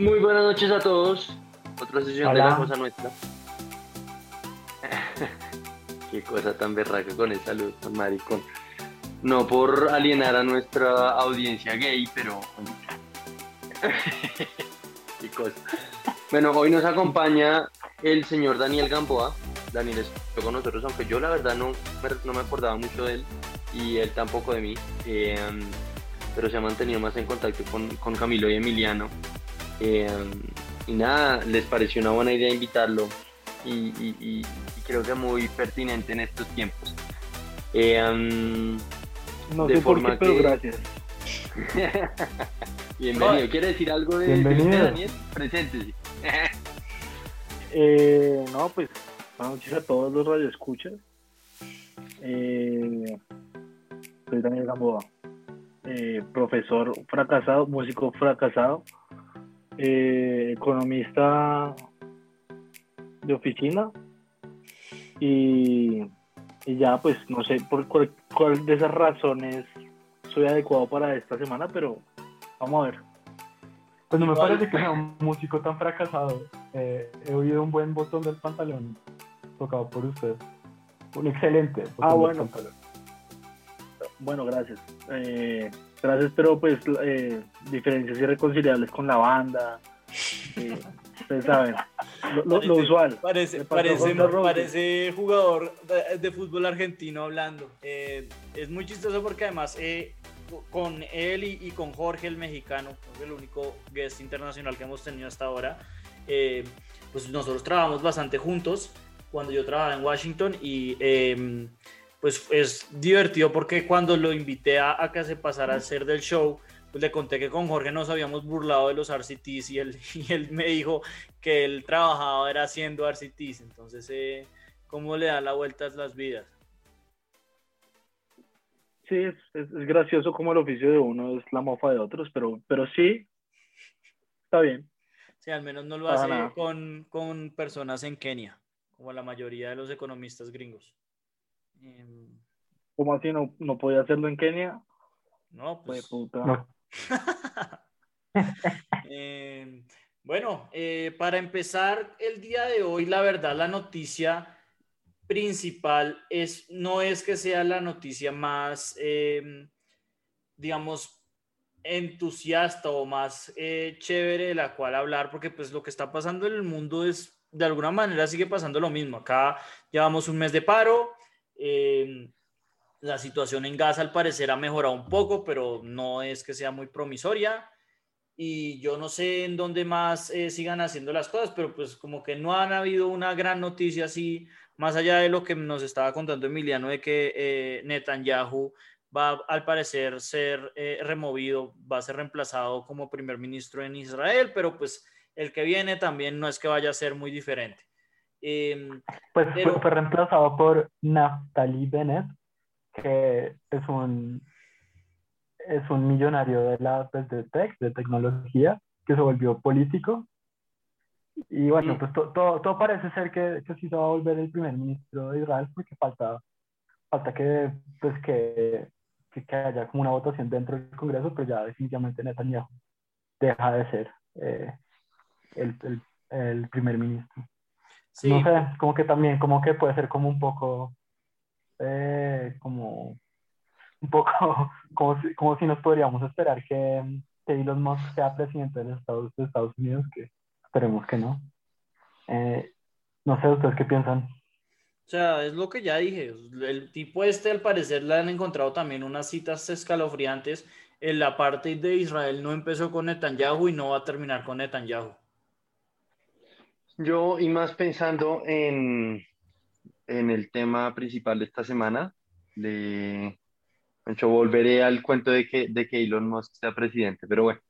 Muy buenas noches a todos. Otra sesión de la cosa nuestra. Qué cosa tan berraca con el saludo, maricón. No por alienar a nuestra audiencia gay, pero. Qué cosa. Bueno, hoy nos acompaña el señor Daniel Gamboa. Daniel estuvo con nosotros, aunque yo la verdad no, no me acordaba mucho de él y él tampoco de mí. Eh, pero se ha mantenido más en contacto con, con Camilo y Emiliano. Eh, y nada, les pareció una buena idea invitarlo y, creo que muy pertinente en estos tiempos. Eh, no de sé forma por qué, pero gracias. Bienvenido. ¿Quiere decir algo de, Bienvenido. Daniel? Preséntese. eh, no, pues buenas noches a todos los radioescuchas. Eh, soy Daniel Gamboa, eh, profesor fracasado, músico fracasado, eh, economista de oficina y, ya pues no sé por cuál, de esas razones soy adecuado para esta semana, pero vamos a ver. Pues no me parece que sea un músico tan fracasado. Eh, he oído un buen botón del pantalón tocado por usted. Un excelente botón ah, bueno. Bueno, gracias. Eh, gracias, pero pues eh, diferencias irreconciliables con la banda. Eh, ustedes saben, lo, usual. Parece, parece, jugador de, fútbol argentino hablando. es muy chistoso porque además con él y, con Jorge el mexicano, el único guest internacional que hemos tenido hasta ahora, pues nosotros trabajamos bastante juntos cuando yo trabajaba en Washington y em, pues es divertido porque cuando lo invité a, que se pasara a hacer del show, pues le conté que con Jorge nos habíamos burlado de los RCTs y él, y él me dijo que él trabajaba era haciendo RCTs, entonces eh, cómo le da la vuelta a las vidas. Sí, es, es, gracioso como el oficio de uno es la mofa de otros, pero, pero sí, está bien. Sí, al menos no lo hace con, con personas en Kenia, como la mayoría de los economistas gringos. Em, ¿Cómo así no, no podía hacerlo en Kenia? No, pues. Em, bueno, eh, para empezar el día de hoy, la verdad, la noticia principal es, no es que sea la noticia más, em, digamos, entusiasta o más eh, chévere de la cual hablar, porque pues lo que está pasando en el mundo es, de alguna manera sigue pasando lo mismo. Acá llevamos un mes de paro, eh, la situación en Gaza al parecer ha mejorado un poco, pero no es que sea muy promisoria. Y yo no sé en dónde más eh, sigan haciendo las cosas, pero pues como que no han habido una gran noticia así, más allá de lo que nos estaba contando Emiliano, de que eh, Netanyahu va al parecer ser removido, va a ser reemplazado como primer ministro en Israel, pero pues el que viene también no es que vaya a ser muy diferente. Em, pues fue, reemplazado por Naftali Bennett, que es un, es un millonario de la pues, de tech, de tecnología, que se volvió político. Y bueno, pues todo, todo parece ser que, que sí se va a volver el primer ministro de Israel porque falta, falta que, pues, que, que, haya como una votación dentro del Congreso, pero ya definitivamente Netanyahu deja de ser eh, el, el, el primer ministro. No sé, como que también, como que puede ser como un poco, eh, como, un poco, como si, como si nos podríamos esperar que, que Elon Musk sea presidente de los Estados, de Estados Unidos, que esperemos que no. Eh, no sé, ¿ustedes qué piensan? O sea, es lo que ya dije. El tipo este, al parecer, le han encontrado también unas citas escalofriantes. En la parte de Israel no empezó con Netanyahu y no va a terminar con Netanyahu. Yo, y más pensando en, en el tema principal de esta semana, de, hecho, volveré al cuento de que, de que Elon Musk sea presidente, pero bueno.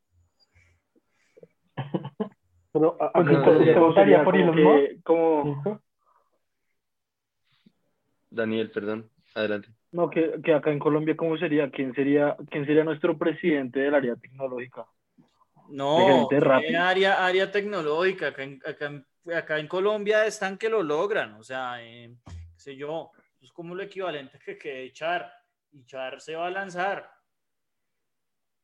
Pero, ¿a, ¿te votaría por Elon Musk? Daniel, perdón, adelante. No, que, que, acá en Colombia, ¿cómo sería? ¿Quién sería, quién sería nuestro presidente del área tecnológica? No, área, área tecnológica. Acá acá acá en Colombia están que lo logran, o sea, eh, qué sé yo, es como lo equivalente que, que echar, y Char se va a lanzar.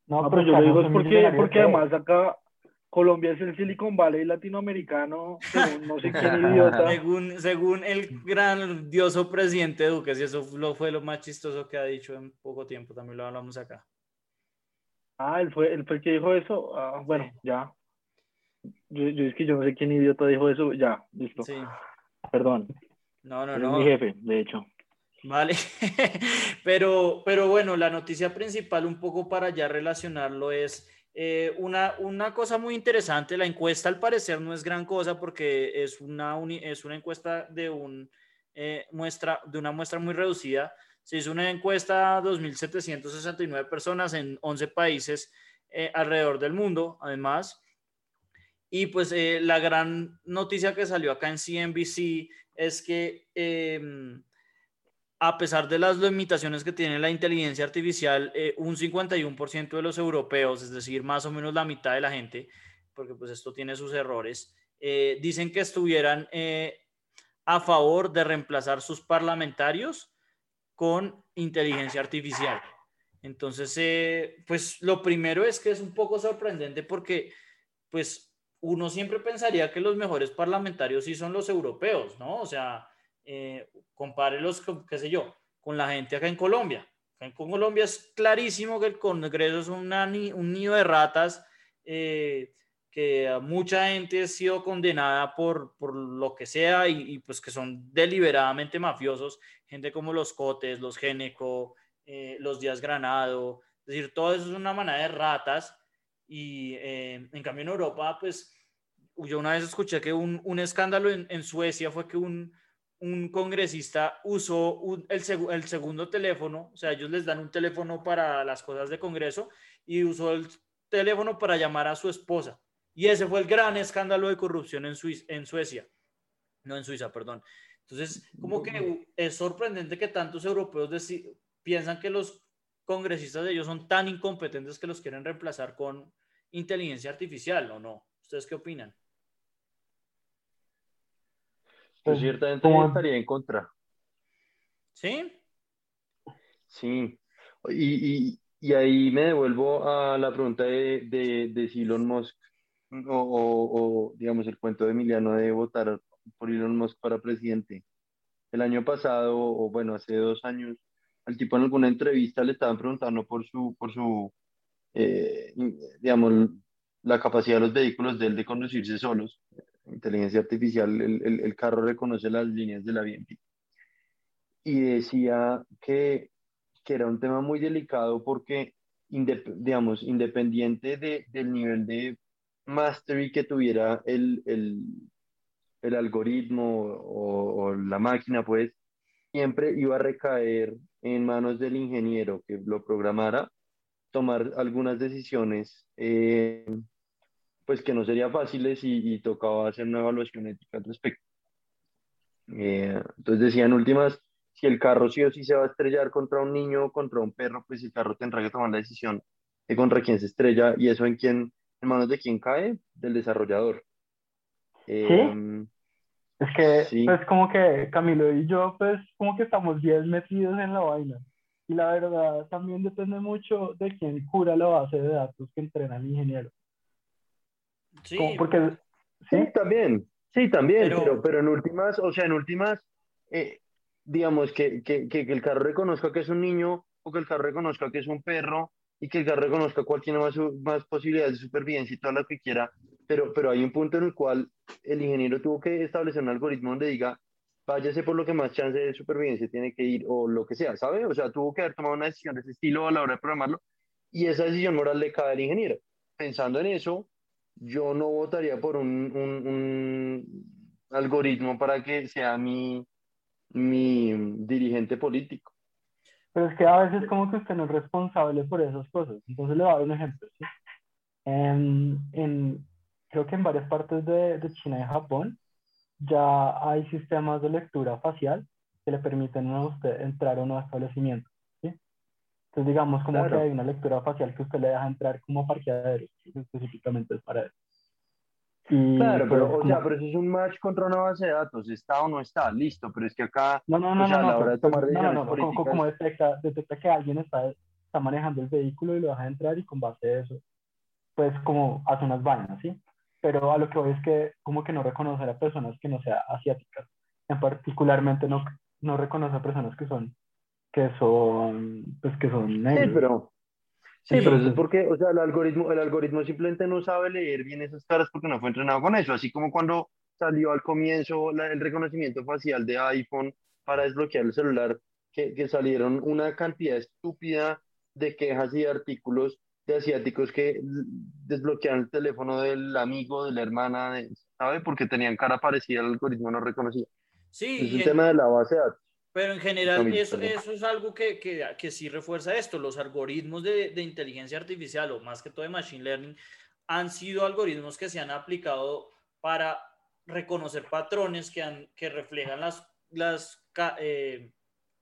No, pero yo lo digo es porque, porque además acá Colombia es el Silicon Valley latinoamericano, no sé quién idiota. Según, según el grandioso presidente Duque, si eso fue lo más chistoso que ha dicho en poco tiempo, también lo hablamos acá. Ah, él fue, él fue el que dijo eso. Ah, bueno, ya. Yo, yo, es que yo no sé quién idiota dijo eso. Ya, listo. Sí. Perdón. No, no, no. mi jefe, de hecho. Vale, pero, pero bueno, la noticia principal un poco para ya relacionarlo es eh, una, una cosa muy interesante. La encuesta al parecer no es gran cosa porque es una, es una encuesta de, un, eh, muestra, de una muestra muy reducida. Se hizo una encuesta a 2.769 personas en 11 países eh, alrededor del mundo, además. Y pues la gran noticia que salió acá en CNBC es que em, a pesar de las limitaciones que tiene la inteligencia artificial, eh, un 51% de los europeos, es decir, más o menos la mitad de la gente, porque pues esto tiene sus errores, eh, dicen que estuvieran eh, a favor de reemplazar sus parlamentarios con inteligencia artificial. Entonces, pues lo primero es que es un poco sorprendente porque, pues, uno siempre pensaría que los mejores parlamentarios sí son los europeos, ¿no? O sea, eh, compárelos con, qué sé yo, con la gente acá en Colombia. en Colombia es clarísimo que el Congreso es un nido de ratas, eh, que mucha gente ha sido condenada por, por lo que sea y, pues que son deliberadamente mafiosos, gente como los Cotes, los Geneco, eh, los Díaz Granado, es decir, todo eso es una manada de ratas y eh, en cambio en Europa, pues yo una vez escuché que un, un escándalo en, en Suecia fue que un, un congresista usó el, el, segundo teléfono, o sea, ellos les dan un teléfono para las cosas de Congreso y usó el teléfono para llamar a su esposa. Y ese fue el gran escándalo de corrupción en, en Suecia, no en Suiza, perdón. Entonces, como que es sorprendente que tantos europeos piensan que los congresistas de ellos son tan incompetentes que los quieren reemplazar con inteligencia artificial, ¿o no? ¿Ustedes qué opinan? Pues ciertamente estaría en contra. ¿Sí? Sí. Y, y, ahí me devuelvo a la pregunta de, de, de si Elon Musk o, o, digamos, el cuento de Emiliano de votar por Elon Musk para presidente. El año pasado, o bueno, hace dos años, al tipo en alguna entrevista le estaban preguntando por su, por su eh, digamos, la capacidad de los vehículos de él de conducirse solos inteligencia artificial, el, el, carro reconoce las líneas de la BNP. Y decía que, que era un tema muy delicado porque, digamos, independiente de, del nivel de mastery que tuviera el, el, el algoritmo o, o, la máquina, pues siempre iba a recaer en manos del ingeniero que lo programara, tomar algunas decisiones eh, pues que no sería fáciles y, y tocaba hacer una evaluación ética al respecto. Eh, entonces decían últimas, si el carro sí o sí se va a estrellar contra un niño o contra un perro, pues el carro tendrá que tomar la decisión de contra quién se estrella y eso en quién, en manos de quién cae, del desarrollador. Eh, es que, pues como que Camilo y yo, pues como que estamos bien metidos en la vaina. Y la verdad también depende mucho de quién cura la base de datos que entrena el ingeniero. Sí, porque, ¿sí? también, sí, también, pero... pero, en últimas, o sea, en últimas, eh, digamos, que, que, que, el carro reconozca que es un niño o que el carro reconozca que es un perro y que el carro reconozca cuál tiene más, más posibilidades de supervivencia y todo lo que quiera, pero, pero hay un punto en el cual el ingeniero tuvo que establecer un algoritmo donde diga, váyase por lo que más chance de supervivencia tiene que ir o lo que sea, ¿sabe? O sea, tuvo que haber tomado una decisión de ese estilo a la hora de programarlo y esa decisión moral le cae al ingeniero. Pensando en eso, yo no votaría por un, un, algoritmo para que sea mi, mi dirigente político. Pero es que a veces como que usted no es responsable por esas cosas. Entonces le voy a dar un ejemplo. En, en, creo que en varias partes de, de, China y Japón ya hay sistemas de lectura facial que le permiten a usted entrar a un establecimiento. Entonces, digamos, como que hay una lectura facial que usted le deja entrar como parqueadero, específicamente es para eso. claro, pero, o sea, pero eso es un match contra una base de datos, está o no está, listo, pero es que acá, no, no, no, no, no, de tomar no, no, no, como, detecta, detecta que alguien está, está manejando el vehículo y lo deja entrar y con base a eso, pues como hace unas vainas, ¿sí? Pero a lo que voy es que como que no reconoce a personas que no sean asiáticas, en particularmente no, no reconoce a personas que son, que son, pues que son negros. Sí, pero, sí, pero eso es porque, o sea, el algoritmo, el algoritmo simplemente no sabe leer bien esas caras porque no fue entrenado con eso, así como cuando salió al comienzo el reconocimiento facial de iPhone para desbloquear el celular, que, que salieron una cantidad estúpida de quejas y artículos de asiáticos que desbloquean el teléfono del amigo, de la hermana, ¿sabe? Porque tenían cara parecida, el algoritmo no reconocía. Sí. Es el tema de la base de datos. Pero en general eso, eso es algo que, que, que, sí refuerza esto. Los algoritmos de, de, inteligencia artificial o más que todo de machine learning han sido algoritmos que se han aplicado para reconocer patrones que, han, que reflejan las, las eh,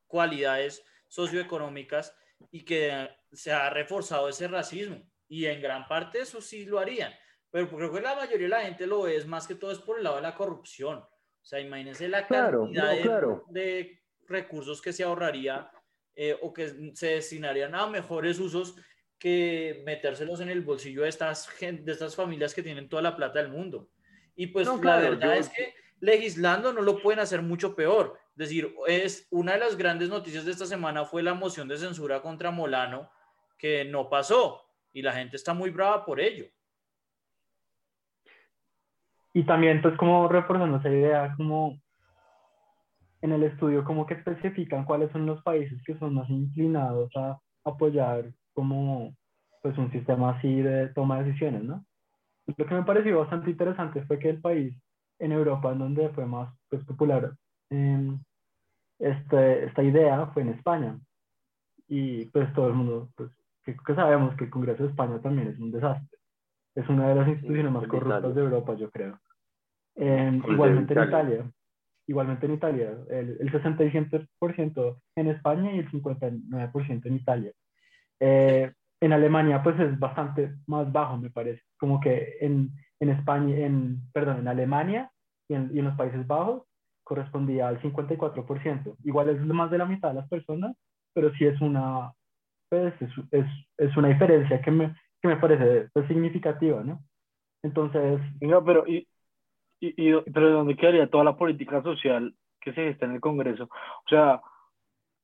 cualidades socioeconómicas y que se ha reforzado ese racismo. Y en gran parte eso sí lo harían. Pero creo que la mayoría de la gente lo es más que todo es por el lado de la corrupción. O sea, imagínense la cantidad de, recursos que se ahorraría eh, o que se destinarían a mejores usos que metérselos en el bolsillo de estas, de estas familias que tienen toda la plata del mundo. Y pues la verdad es que legislando no lo pueden hacer mucho peor. Decir, es una de las grandes noticias de esta semana fue la moción de censura contra Molano, que no pasó y la gente está muy brava por ello. Y también, pues, como reforzando esa idea, como en el estudio, como que especifican cuáles son los países que son más inclinados a apoyar como, pues, un sistema así de toma de decisiones, ¿no? Lo que me pareció bastante interesante fue que el país en Europa en donde fue más pues, popular este, esta idea fue en España. Y pues todo el mundo, pues que, sabemos que el Congreso de España también es un desastre. Es una de las instituciones más corruptas de Europa, yo creo. igualmente en Italia. Igualmente en Italia. El, el 67% en España y el 59% en Italia. Eh, en Alemania, pues es bastante más bajo, me parece. Como que en, en España, en, perdón, en Alemania y en, y en los Países Bajos correspondía al 54%. Igual es más de la mitad de las personas, pero sí es una, pues, es, es, es una diferencia que me, que me parece pues, significativa, ¿no? Entonces... Venga, pero, y, y, y, pero ¿de dónde quedaría toda la política social que se gesta en el Congreso? O sea,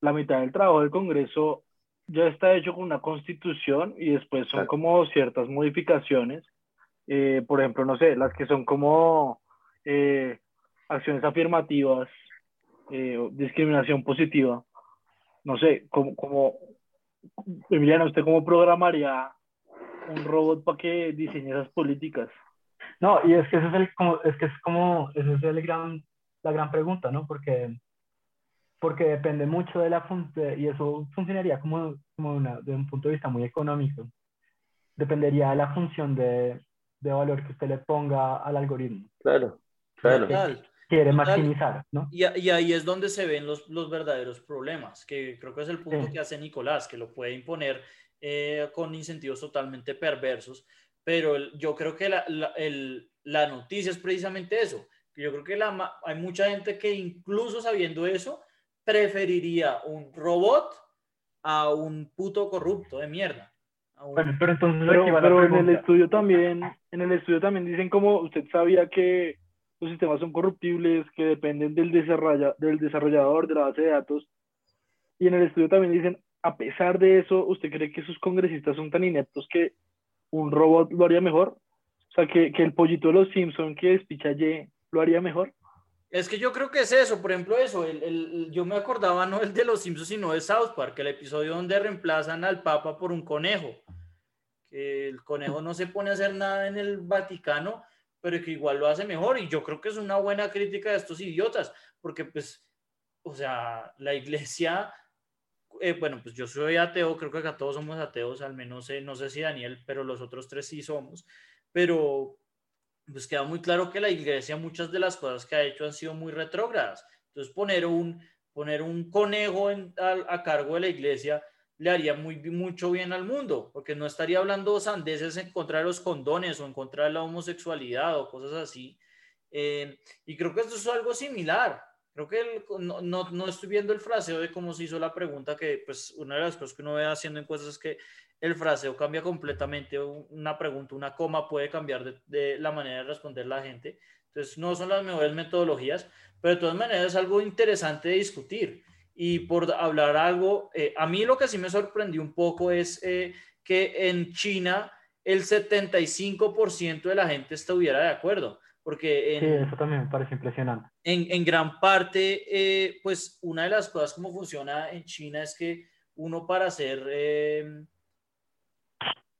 la mitad del trabajo del Congreso ya está hecho con una constitución y después son como ciertas modificaciones. Eh, por ejemplo, no sé, las que son como eh, acciones afirmativas, eh, discriminación positiva. No sé, como, como, Emiliano, ¿usted cómo programaría un robot para que diseñe esas políticas? No, y es que, ese es, el, como, es, que es como, esa es el gran, la gran pregunta, ¿no? Porque, porque depende mucho de la función, y eso funcionaría como, como una, de un punto de vista muy económico. Dependería de la función de, de valor que usted le ponga al algoritmo. Claro, claro quiere maximizar, ¿no? Y, y, ahí es donde se ven los, los, verdaderos problemas, que creo que es el punto que hace Nicolás, que lo puede imponer eh, con incentivos totalmente perversos, pero yo creo que la, la, el, la, noticia es precisamente eso, yo creo que la, hay mucha gente que incluso sabiendo eso, preferiría un robot a un puto corrupto de mierda. Bueno, pero entonces pero en el estudio también, en el estudio también dicen como usted sabía que los sistemas son corruptibles, que dependen del, del desarrollador de la base de datos. Y en el estudio también dicen, a pesar de eso, ¿usted cree que sus congresistas son tan ineptos que un robot lo haría mejor? O sea, que, que el pollito de los Simpson que despicha Y lo haría mejor. Es que yo creo que es eso, por ejemplo, eso, el, el, yo me acordaba no el de los Simpsons, sino de South Park, el episodio donde reemplazan al Papa por un conejo. El conejo no se pone a hacer nada en el Vaticano, pero que igual lo hace mejor. Y yo creo que es una buena crítica de estos idiotas, porque pues, o sea, la iglesia, eh, bueno, pues yo soy ateo, creo que acá todos somos ateos, al menos no sé si Daniel, pero los otros tres sí somos, pero pues queda muy claro que la iglesia muchas de las cosas que ha hecho han sido muy retrógradas. Entonces poner un, poner un conejo a, a cargo de la iglesia le haría muy, mucho bien al mundo, porque no estaría hablando sandeces en contra de los condones o en contra de la homosexualidad o cosas así. Eh, y creo que esto es algo similar. Creo que no, no, no, estoy viendo el fraseo de cómo se hizo la pregunta, que pues una de las cosas que uno ve haciendo encuestas es que el fraseo cambia completamente. Una pregunta, una coma puede cambiar de, de la manera de responder la gente. Entonces, no son las mejores metodologías, pero de todas maneras es algo interesante de discutir. Y por hablar algo, eh, a mí lo que sí me sorprendió un poco es eh, que en China el 75% de la gente estuviera de acuerdo. Porque sí, eso también me parece impresionante. En, en gran parte, eh, pues una de las cosas como funciona en China es que uno para ser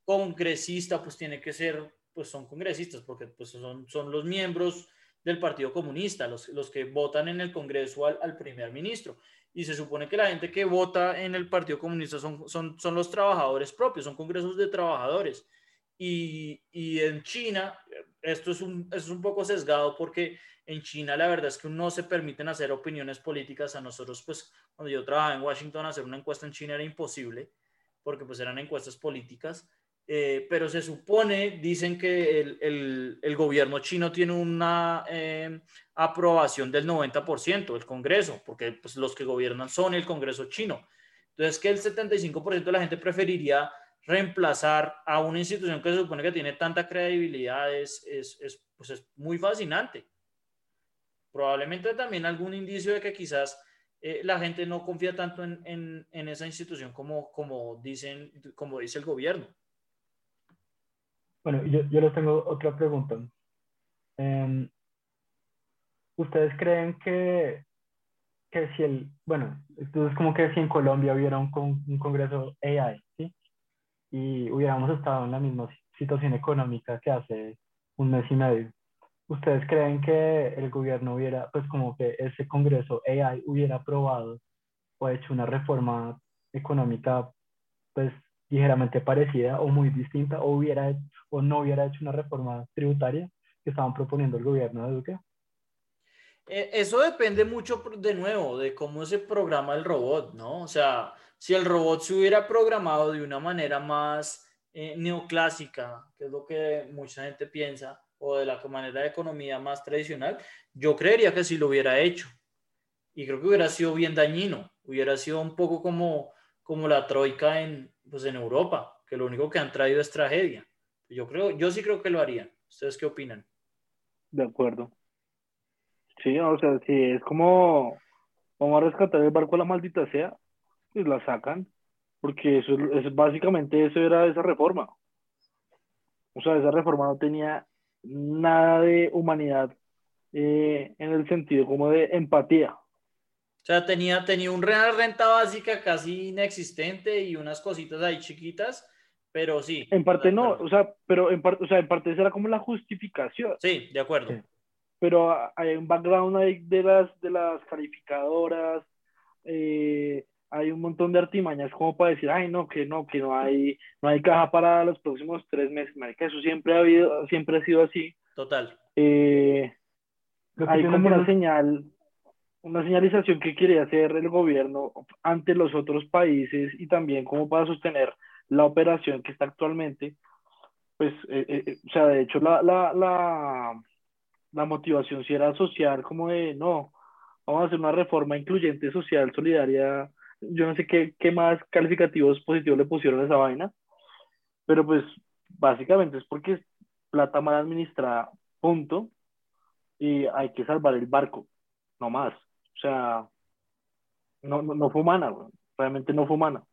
congresista, pues tiene que ser, pues son congresistas, porque pues son, son los miembros del Partido Comunista, los, los que votan en el Congreso al, al primer ministro y se supone que la gente que vota en el Partido Comunista son, son, son los trabajadores propios, son congresos de trabajadores. Y, y en China, esto es un, es un poco sesgado porque en China la verdad es que no se permiten hacer opiniones políticas. A nosotros, pues, cuando yo trabajaba en Washington, hacer una encuesta en China era imposible porque pues eran encuestas políticas. Eh, pero se supone, dicen que el, el, el gobierno chino tiene una eh, aprobación del 90%, el Congreso, porque pues, los que gobiernan son el Congreso chino. Entonces, que el 75% de la gente preferiría reemplazar a una institución que se supone que tiene tanta credibilidad es, es, es, pues es muy fascinante. Probablemente también algún indicio de que quizás eh, la gente no confía tanto en, en, en esa institución como, como, dicen, como dice el gobierno. Bueno, yo, yo les tengo otra pregunta. Eh, ¿Ustedes creen que, que si el, bueno, entonces como que si en Colombia hubiera un, un congreso AI, ¿sí? Y hubiéramos estado en la misma situación económica que hace un mes y medio, ¿ustedes creen que el gobierno hubiera, pues como que ese congreso AI hubiera aprobado o hecho una reforma económica, pues ligeramente parecida o muy distinta o hubiera o no hubiera hecho una reforma tributaria que estaban proponiendo el gobierno de Duque? Eh, eso depende mucho, de nuevo, de cómo se programa el robot, ¿no? O sea, si el robot se hubiera programado de una manera más eh, neoclásica, que es lo que mucha gente piensa, o de la manera de economía más tradicional, yo creería que sí lo hubiera hecho. Y creo que hubiera sido bien dañino, hubiera sido un poco como, como la troika en, pues en Europa, que lo único que han traído es tragedia. Yo creo, yo sí creo que lo harían. ¿Ustedes qué opinan? De acuerdo. Sí, o sea, si es como vamos a rescatar el barco a la maldita sea, pues la sacan, porque eso es básicamente eso era esa reforma. O sea, esa reforma no tenía nada de humanidad eh, en el sentido como de empatía. O sea, tenía, tenía una renta básica casi inexistente y unas cositas ahí chiquitas, pero sí. En parte no, o sea, pero en parte, o sea, en parte esa era como la justificación. Sí, de acuerdo. Sí. Pero hay un background ahí de las, de las calificadoras, eh, hay un montón de artimañas como para decir, ay, no, que no, que no hay, no hay caja para los próximos tres meses, que eso siempre ha habido, siempre ha sido así. Total. Eh, hay como una señal, una señalización que quiere hacer el gobierno ante los otros países y también como para sostener la operación que está actualmente, pues, eh, eh, o sea, de hecho la, la, la, la motivación si era social, como de, no, vamos a hacer una reforma incluyente, social, solidaria, yo no sé qué, qué más calificativos positivos le pusieron a esa vaina, pero pues básicamente es porque es plata mal administrada, punto, y hay que salvar el barco, no más. O sea, no, no, no fue humana, realmente no fue humana.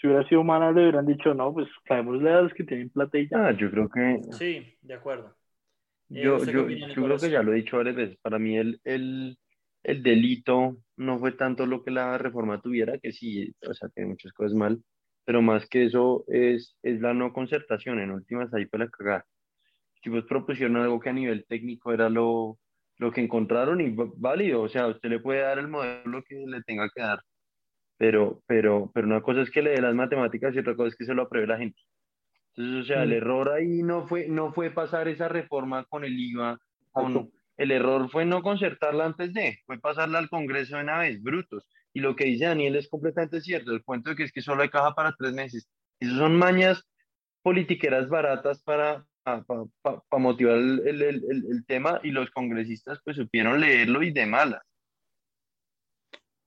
Si hubiera sido humana, le hubieran dicho, no, pues caémosle a los que tienen plata y ya. Ah, yo creo que. Sí, de acuerdo. Yo, eh, yo, yo creo que ya lo he dicho varias veces. Para mí, el, el, el delito no fue tanto lo que la reforma tuviera, que sí, o sea, que muchas cosas mal, pero más que eso es, es la no concertación. En últimas, ahí fue la cagada. Si vos propusieron algo que a nivel técnico era lo, lo que encontraron y válido, o sea, usted le puede dar el modelo que le tenga que dar, pero, pero, pero una cosa es que le dé las matemáticas y otra cosa es que se lo apruebe la gente. Entonces, o sea, el error ahí no fue, no fue pasar esa reforma con el IVA, con, el error fue no concertarla antes de, fue pasarla al Congreso de una vez, brutos. Y lo que dice Daniel es completamente cierto, el cuento de que es que solo hay caja para tres meses. Esas son mañas politiqueras baratas para, para, para, para motivar el, el, el, el, tema y los congresistas pues supieron leerlo y de malas.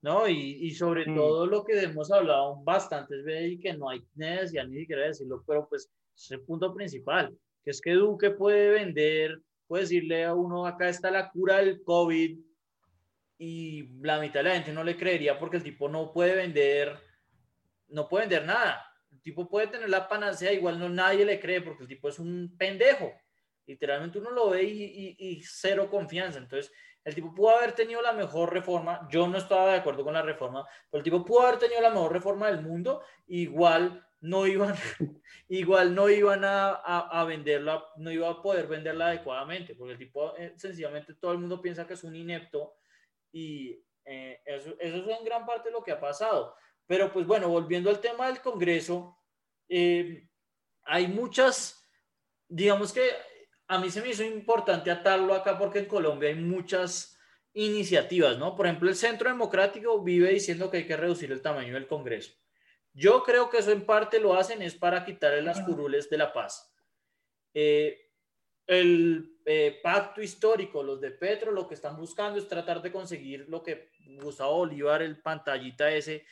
¿no? Y, sobre mm. todo lo que hemos hablado bastantes veces y que no hay necesidad ni siquiera decirlo, pero pues es el punto principal, que es que Duque puede vender, puede decirle a uno, acá está la cura del COVID y la mitad de la gente no le creería porque el tipo no puede vender, no puede vender nada. El tipo puede tener la panacea, igual no nadie le cree porque el tipo es un pendejo. Literalmente uno lo ve y, y cero confianza. Entonces, el tipo pudo haber tenido la mejor reforma. Yo no estaba de acuerdo con la reforma, pero el tipo pudo haber tenido la mejor reforma del mundo. Igual no iban, igual no iban a, a, venderla, no iba a poder venderla adecuadamente, porque el tipo eh, sencillamente todo el mundo piensa que es un inepto y eh, eso, eso, es en gran parte lo que ha pasado. Pero pues bueno, volviendo al tema del Congreso, eh, hay muchas, digamos que a mí se me hizo importante atarlo acá porque en Colombia hay muchas iniciativas, ¿no? Por ejemplo, el Centro Democrático vive diciendo que hay que reducir el tamaño del Congreso. Yo creo que eso en parte lo hacen es para quitarle las curules de la paz. Eh, el eh, pacto histórico, los de Petro, lo que están buscando es tratar de conseguir lo que Gustavo Bolívar, el pantallita ese,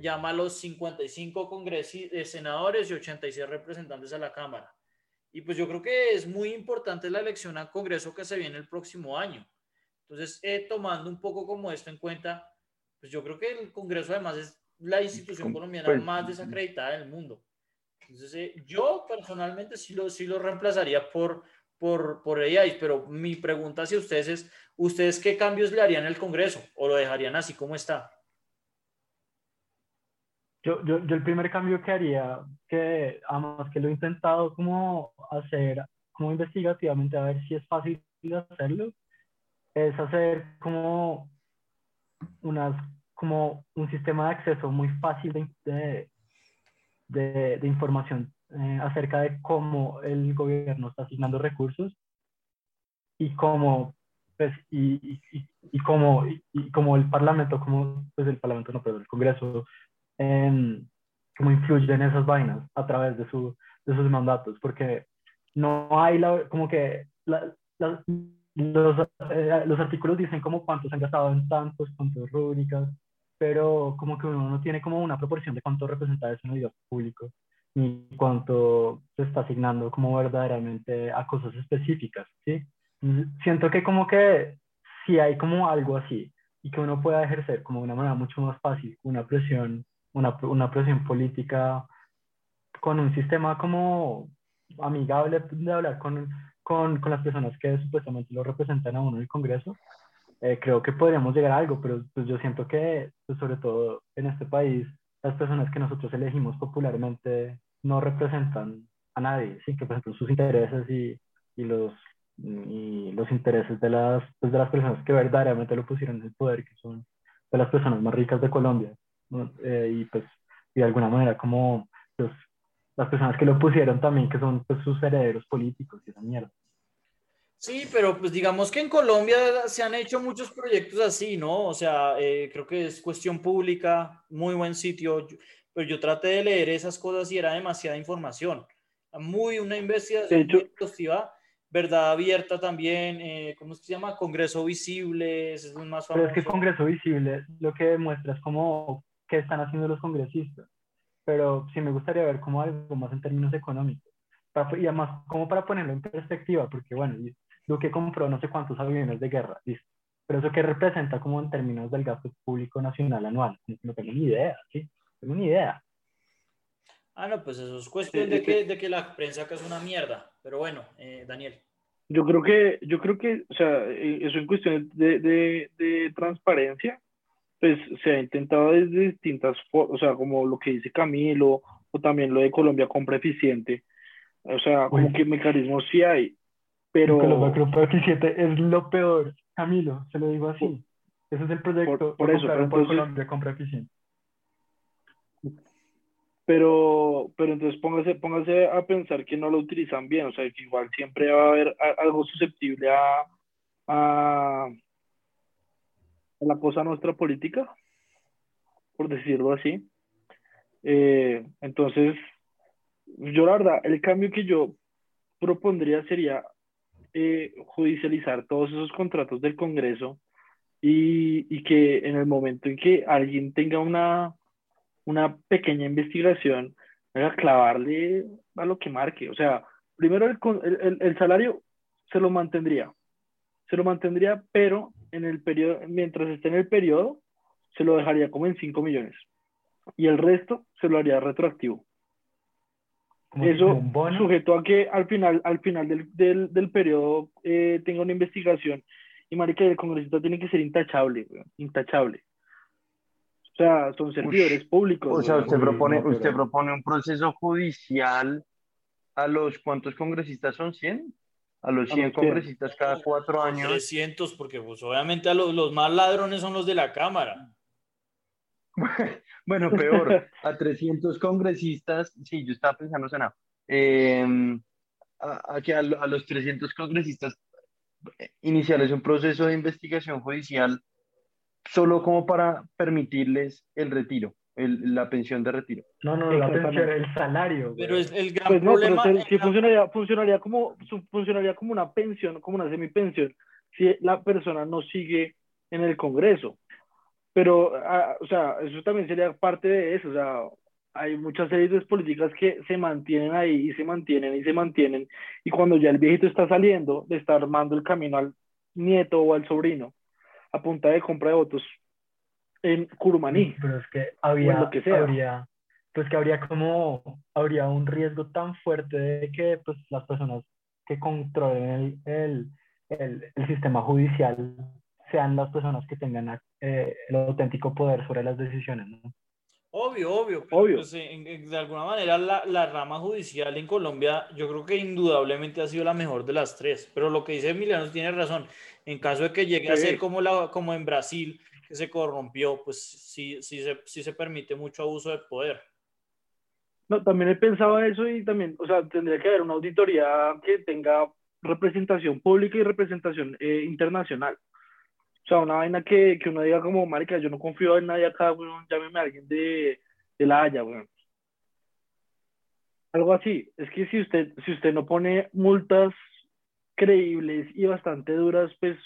llama los 55 congresos, de senadores y 86 representantes a la Cámara. Y pues yo creo que es muy importante la elección al Congreso que se viene el próximo año. Entonces, eh, tomando un poco como esto en cuenta, pues yo creo que el Congreso además es la institución colombiana pues, más desacreditada del mundo. Entonces, eh, yo personalmente sí lo, sí lo reemplazaría por, por, por pero mi pregunta hacia ustedes es, ¿ustedes qué cambios le harían al Congreso o lo dejarían así como está? Yo, yo, yo el primer cambio que haría, que además que lo he intentado como hacer, como investigativamente, a ver si es fácil hacerlo, es hacer como unas como un sistema de acceso muy fácil de, de, de, información eh, acerca de cómo el gobierno está asignando recursos y cómo pues, y, y, y cómo y, cómo el parlamento como pues el parlamento no pero el congreso eh, cómo influye en esas vainas a través de, su, de sus mandatos porque no hay la, como que la, los, eh, los artículos dicen como cuántos han gastado en tantos, cuántos rúbricas, pero como que uno no tiene como una proporción de cuánto representa eso en el público, ni cuánto se está asignando como verdaderamente a cosas específicas, ¿sí? Siento que como que si hay como algo así y que uno pueda ejercer como de una manera mucho más fácil, una presión, una, una presión política con un sistema como amigable de hablar con, con, con las personas que supuestamente lo representan a uno en el Congreso, eh, creo que podríamos llegar a algo, pero pues yo siento que, pues, sobre todo en este país, las personas que nosotros elegimos popularmente no representan a nadie, sí, que representan sus intereses y, y los, y los intereses de las, pues, de las personas que verdaderamente lo pusieron en el poder, que son de las personas más ricas de Colombia. Eh, y pues, y de alguna manera, como pues, las personas que lo pusieron también, que son pues, sus herederos políticos y esa mierda. Sí, pero pues digamos que en Colombia se han hecho muchos proyectos así, ¿no? O sea, eh, creo que es cuestión pública, muy buen sitio, pero yo traté de leer esas cosas y era demasiada información. Muy una investigación exhaustiva, verdad abierta también, eh, ¿cómo se llama? Congreso Visible, es más famoso. Pero es que Congreso Visible lo que demuestra es como qué están haciendo los congresistas, pero sí me gustaría ver como algo más en términos económicos. y además, como para ponerlo en perspectiva, porque bueno, lo que compró no sé cuántos aviones de guerra, listo. Pero eso que representa como en términos del gasto público nacional anual, no tengo ni idea, ¿sí? No tengo ni idea. Ah, no, pues eso es cuestión de que, de que la prensa acá es una mierda. Pero bueno, eh, Daniel. Yo creo que, yo creo que, o sea, eh, eso en cuestión de, de, de transparencia, pues se ha intentado desde distintas formas, o sea, como lo que dice Camilo, o también lo de Colombia compra eficiente, o sea, como que mecanismos sí hay, pero... es lo peor, Camilo, se lo digo así. Ese es el proyecto por, eso, pero por Colombia compra eficiente. Pero, pero entonces póngase, póngase a pensar que no lo utilizan bien, o sea, que igual siempre va a haber algo susceptible a, a, la cosa nuestra política, por decirlo así. Eh, entonces, yo la verdad, el cambio que yo propondría sería eh, judicializar todos esos contratos del Congreso y, y, que en el momento en que alguien tenga una, una pequeña investigación, a clavarle a lo que marque. O sea, primero el, el, el, salario se lo mantendría, se lo mantendría, pero en el periodo, mientras esté en el periodo, se lo dejaría como en 5 millones. Y el resto se lo haría retroactivo. Eso sujeto a que al final, al final del, del, del periodo eh, tenga una investigación y marica, el congresista tiene que ser intachable, intachable. O sea, son servidores públicos. O sea, usted propone, usted propone un proceso judicial a los cuántos congresistas son 100? A los 100 congresistas cada cuatro años. 300, porque pues obviamente a los, los más ladrones son los de la Cámara. bueno, peor, a 300 congresistas, sí, yo estaba pensando, Senado, eh, a, a, que a, a, los 300 congresistas iniciarles un proceso de investigación judicial solo como para permitirles el retiro, el, la pensión de retiro. No, no, la pensión, el salario. Pero es el gran pues no, problema. Pero si funcionaría, funcionaría, como, funcionaría como una pensión, como una semipensión, si la persona no sigue en el Congreso. Pero, ah, o sea, eso también sería parte de eso. O sea, hay muchas series políticas que se mantienen ahí y se mantienen y se mantienen. Y cuando ya el viejito está saliendo, le está armando el camino al nieto o al sobrino a punta de compra de votos en Curumaní. Pero es que había, lo que habría, pues que habría como, habría un riesgo tan fuerte de que pues las personas que controlen el, el, el, sistema judicial sean las personas que tengan eh, el auténtico poder sobre las decisiones, ¿no? Obvio, obvio. obvio. Pues, de alguna manera la, la, rama judicial en Colombia yo creo que indudablemente ha sido la mejor de las tres, pero lo que dice Emiliano tiene razón. En caso de que llegue a ser como, la, como en Brasil, que se corrompió, pues sí, sí, se, sí se permite mucho abuso de poder. No, también he pensado eso y también, o sea, tendría que haber una auditoría que tenga representación pública y representación eh, internacional. O sea, una vaina que, que uno diga como, marica, yo no confío en nadie acá, weón, llámeme a alguien de, de la Haya, weón. Algo así. Es que si usted, si usted no pone multas creíbles y bastante duras, pues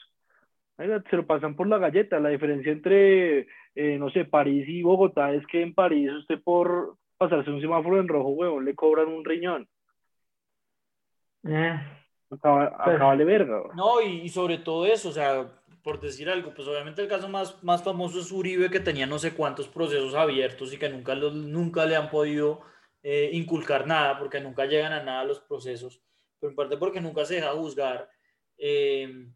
se lo pasan por la galleta. La diferencia entre, eh, no sé, París y Bogotá es que en París usted por pasarse un semáforo en rojo, weón, le cobran un riñón. Eh. Acaba, acaba de verga. No, y, y sobre todo eso, o sea, por decir algo, pues obviamente el caso más, más famoso es Uribe, que tenía no sé cuántos procesos abiertos y que nunca, los, nunca le han podido eh, inculcar nada, porque nunca llegan a nada los procesos, pero en parte porque nunca se deja juzgar. Eh,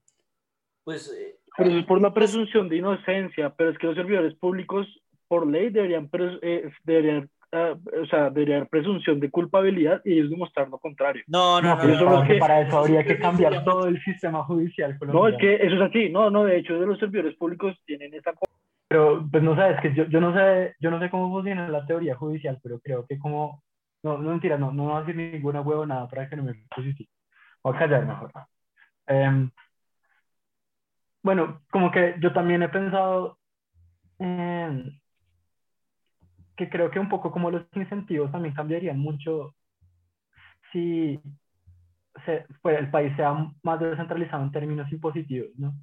pues, eh, pero es por la presunción de inocencia, pero es que los servidores públicos, por ley, deberían, deberían o sea, debería haber presunción de culpabilidad y ellos demostrar lo contrario. No, no, no. para eso habría que cambiar todo el sistema judicial. No, es que eso es así. No, no, de hecho, de los servidores públicos tienen esa pero pues no sabes que yo, yo no sé yo no sé cómo funciona la teoría judicial pero creo que como no no mentira no no voy a decir ninguna huevo nada para que no me posicione voy a callar mejor em, bueno como que yo también he pensado en que creo que un poco como los incentivos también cambiarían mucho si se, pues, el país sea más descentralizado en términos impositivos, ¿no?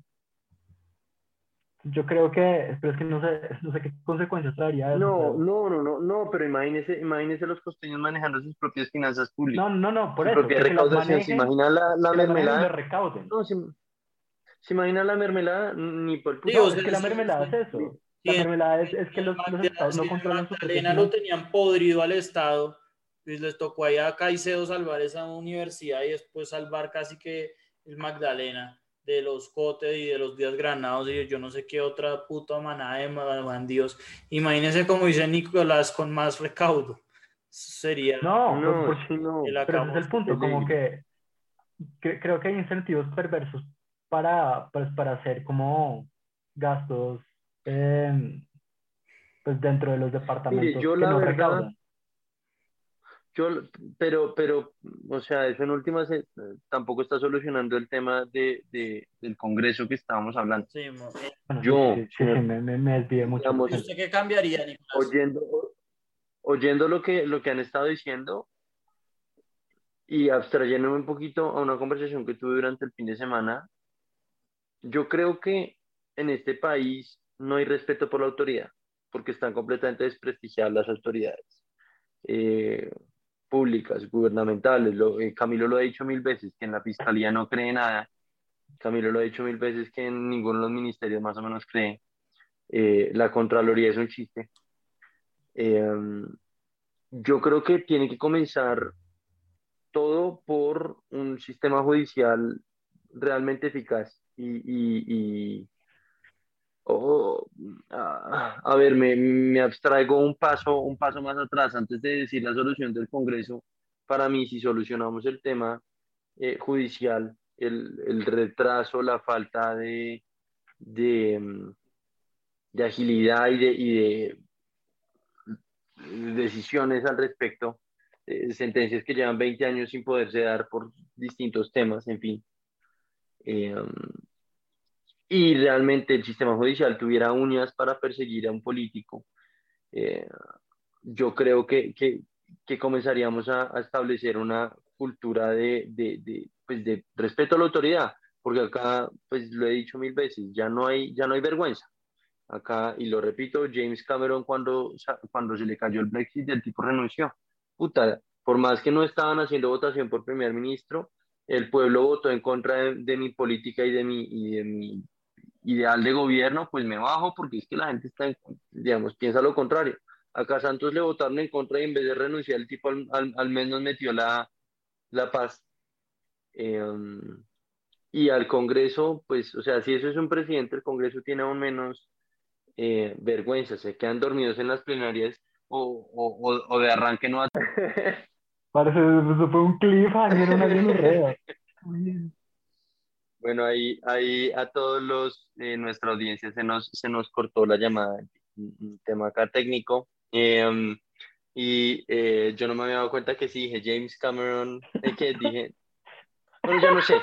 Yo creo que, pero es que no sé, no sé qué consecuencias traería eso. No, no, no, no, no, pero imagínese, imagínese los costeños manejando sus propias finanzas públicas. No, no, no, por eso. Recaudación, ¿se imagina la, la mermelada? No, se, imagina la mermelada ni por el Digo, es que la mermelada es eso. La enfermedad es, que los, estados no controlan su Magdalena lo tenían podrido al Estado, pues les tocó allá a Caicedo salvar esa universidad y después salvar casi que el Magdalena de los Cotes y de los Díaz Granados y yo no sé qué otra puta manada de bandidos. Imagínense como dice Nicolás con más recaudo. Sería. No, no, pues, no. Pero es el punto, como que, creo que hay incentivos perversos para, pues, para hacer como gastos Em, pues dentro de los departamentos yo la verdad, Yo, pero, pero, o sea, eso en últimas eh, tampoco está solucionando el tema de, de, del Congreso que estábamos hablando. Sí, yo me, me, desvié mucho. ¿Usted qué cambiaría, Nicolás? Oyendo, oyendo lo, que, lo que han estado diciendo y abstrayéndome un poquito a una conversación que tuve durante el fin de semana, yo creo que en este país no hay respeto por la autoridad, porque están completamente desprestigiadas las autoridades eh, públicas, gubernamentales. Eh, Camilo lo ha dicho mil veces, que en la fiscalía no cree nada. Camilo lo ha dicho mil veces, que en ninguno de los ministerios más o menos cree. Eh, la Contraloría es un chiste. yo creo que tiene que comenzar todo por un sistema judicial realmente eficaz y, a, ver, me, abstraigo un paso, un paso más atrás antes de decir la solución del Congreso. Para mí, si solucionamos el tema eh, judicial, el, retraso, la falta de, de, agilidad y de, y de decisiones al respecto, eh, sentencias que llevan 20 años sin poderse dar por distintos temas, en fin. Eh, y realmente el sistema judicial tuviera uñas para perseguir a un político, eh, yo creo que, que, que comenzaríamos a, establecer una cultura de, de, de, pues de, respeto a la autoridad, porque acá, pues lo he dicho mil veces, ya no hay, ya no hay vergüenza. Acá, y lo repito, James Cameron cuando, cuando se le cayó el Brexit, el tipo renunció. Puta, por más que no estaban haciendo votación por primer ministro, el pueblo votó en contra de, mi política y de mi, y de mi ideal de gobierno, pues me bajo porque es que la gente está, digamos, piensa lo contrario. Acá Santos le votaron en contra y en vez de renunciar, el tipo al, al, menos metió la, la paz. Em, y al Congreso, pues, o sea, si eso es un presidente, el Congreso tiene aún menos eh, vergüenza, se quedan dormidos en las plenarias o, o, o de arranque no. Parece, eso fue un cliffhanger, una Bueno, ahí, ahí a todos los de nuestra audiencia se nos, se nos cortó la llamada, un tema acá técnico. Em, y eh, yo no me había dado cuenta que sí dije James Cameron, eh, que dije, bueno, yo no sé,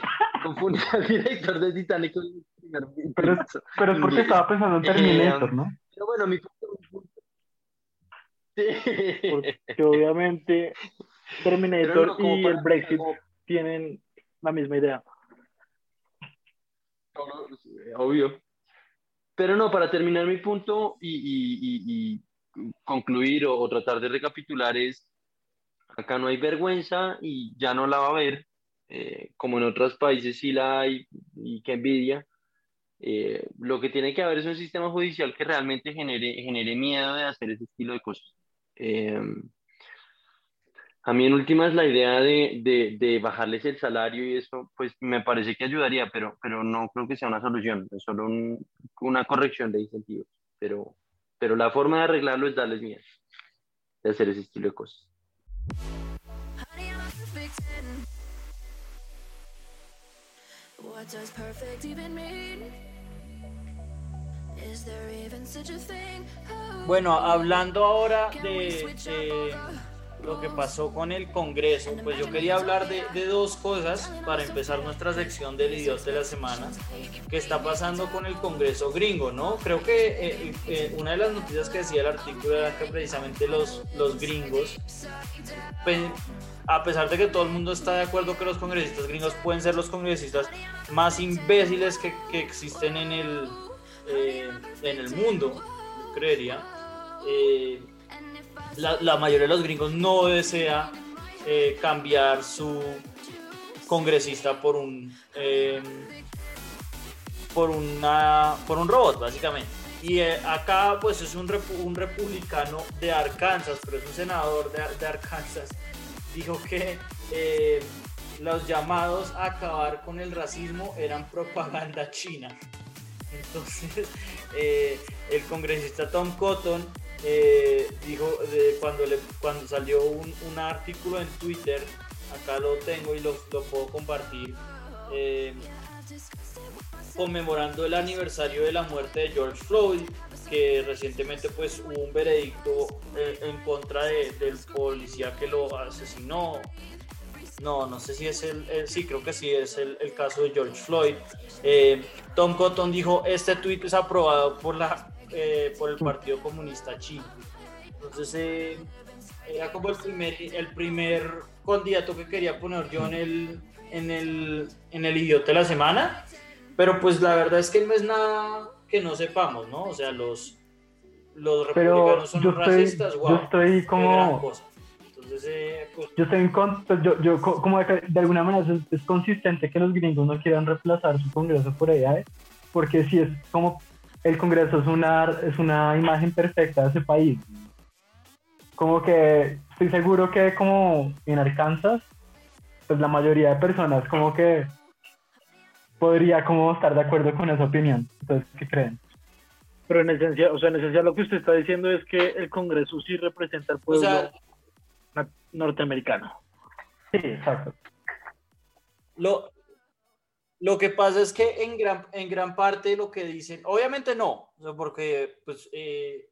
confundí al director de Titanic Pero, pero es porque estaba pensando en Terminator, em, ¿no? Pero bueno, mi Sí. Porque obviamente Terminator y el Brexit tienen la misma idea. Obvio. Pero no, para terminar mi punto y, concluir o, tratar de recapitular es, acá no hay vergüenza y ya no la va a haber, eh, como en otros países sí la hay y que envidia. Eh, lo que tiene que haber es un sistema judicial que realmente genere, genere miedo de hacer ese estilo de cosas. Eh, a mí en últimas la idea de, de, bajarles el salario y eso, pues me parece que ayudaría, pero, pero no creo que sea una solución, es solo una corrección de incentivos. Pero, pero la forma de arreglarlo es darles miedo de hacer ese estilo de cosas. Bueno, hablando ahora de lo que pasó con el Congreso, pues yo quería hablar de, de, dos cosas para empezar nuestra sección del idiota de la semana, que está pasando con el Congreso gringo, ¿no? Creo que eh, eh, una de las noticias que decía el artículo era que precisamente los, los gringos, pues, a pesar de que todo el mundo está de acuerdo que los congresistas gringos pueden ser los congresistas más imbéciles que, que existen en el, eh, en el mundo, creería la, mayoría de los gringos no desea eh, cambiar su congresista por un eh, por una por un robot básicamente. Y eh, acá pues es un, un, republicano de Arkansas pero es un senador de, de Arkansas. Dijo que los llamados a acabar con el racismo eran propaganda china. Entonces el congresista Tom Cotton eh, dijo de cuando, le, cuando salió un, un, artículo en Twitter, acá lo tengo y lo, lo puedo compartir, eh, conmemorando el aniversario de la muerte de George Floyd, que recientemente pues hubo un veredicto eh, en contra de, del policía que lo asesinó. No, no sé si es el, sí, creo que sí es el, el caso de George Floyd. Tom Cotton dijo, este tweet es aprobado por la eh, por el Partido Comunista Chino. Entonces eh, era como el primer, el primer candidato que quería poner yo en el, en el, en el idiota de la semana, pero pues la verdad es que no es nada que no sepamos, ¿no? O sea, los, los republicanos son racistas, wow, Yo estoy como... Eh, pues, yo estoy en pues, yo, yo como de, alguna manera es, consistente que los gringos no quieran reemplazar su congreso por allá, ¿eh? porque si es como el congreso es una, es una imagen perfecta de ese país. Como que estoy seguro que como en Arkansas, pues la mayoría de personas como que podría como estar de acuerdo con esa opinión. Entonces, ¿qué creen? Pero en esencia, o sea, en esencia lo que usted está diciendo es que el Congreso sí representa al pueblo norteamericano. Sí, exacto. Lo, lo que pasa es que en gran, en gran parte lo que dicen, obviamente no, porque pues, eh,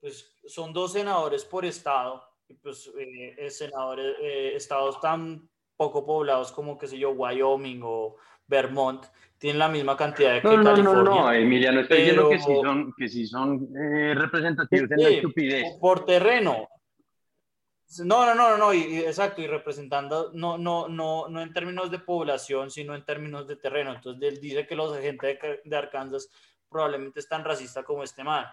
pues son dos senadores por estado, y pues eh, senadores, eh, estados tan poco poblados como, qué sé yo, Wyoming o Vermont, tienen la misma cantidad de que no, California. No, no, no, Emiliano, estoy diciendo que sí son, que sí son representativos en la estupidez. Por terreno, no, no, no, no, y, exacto, y representando, no, no, no, no en términos de población, sino en términos de terreno. Entonces, él dice que los agentes de, Arkansas probablemente están racistas como este man.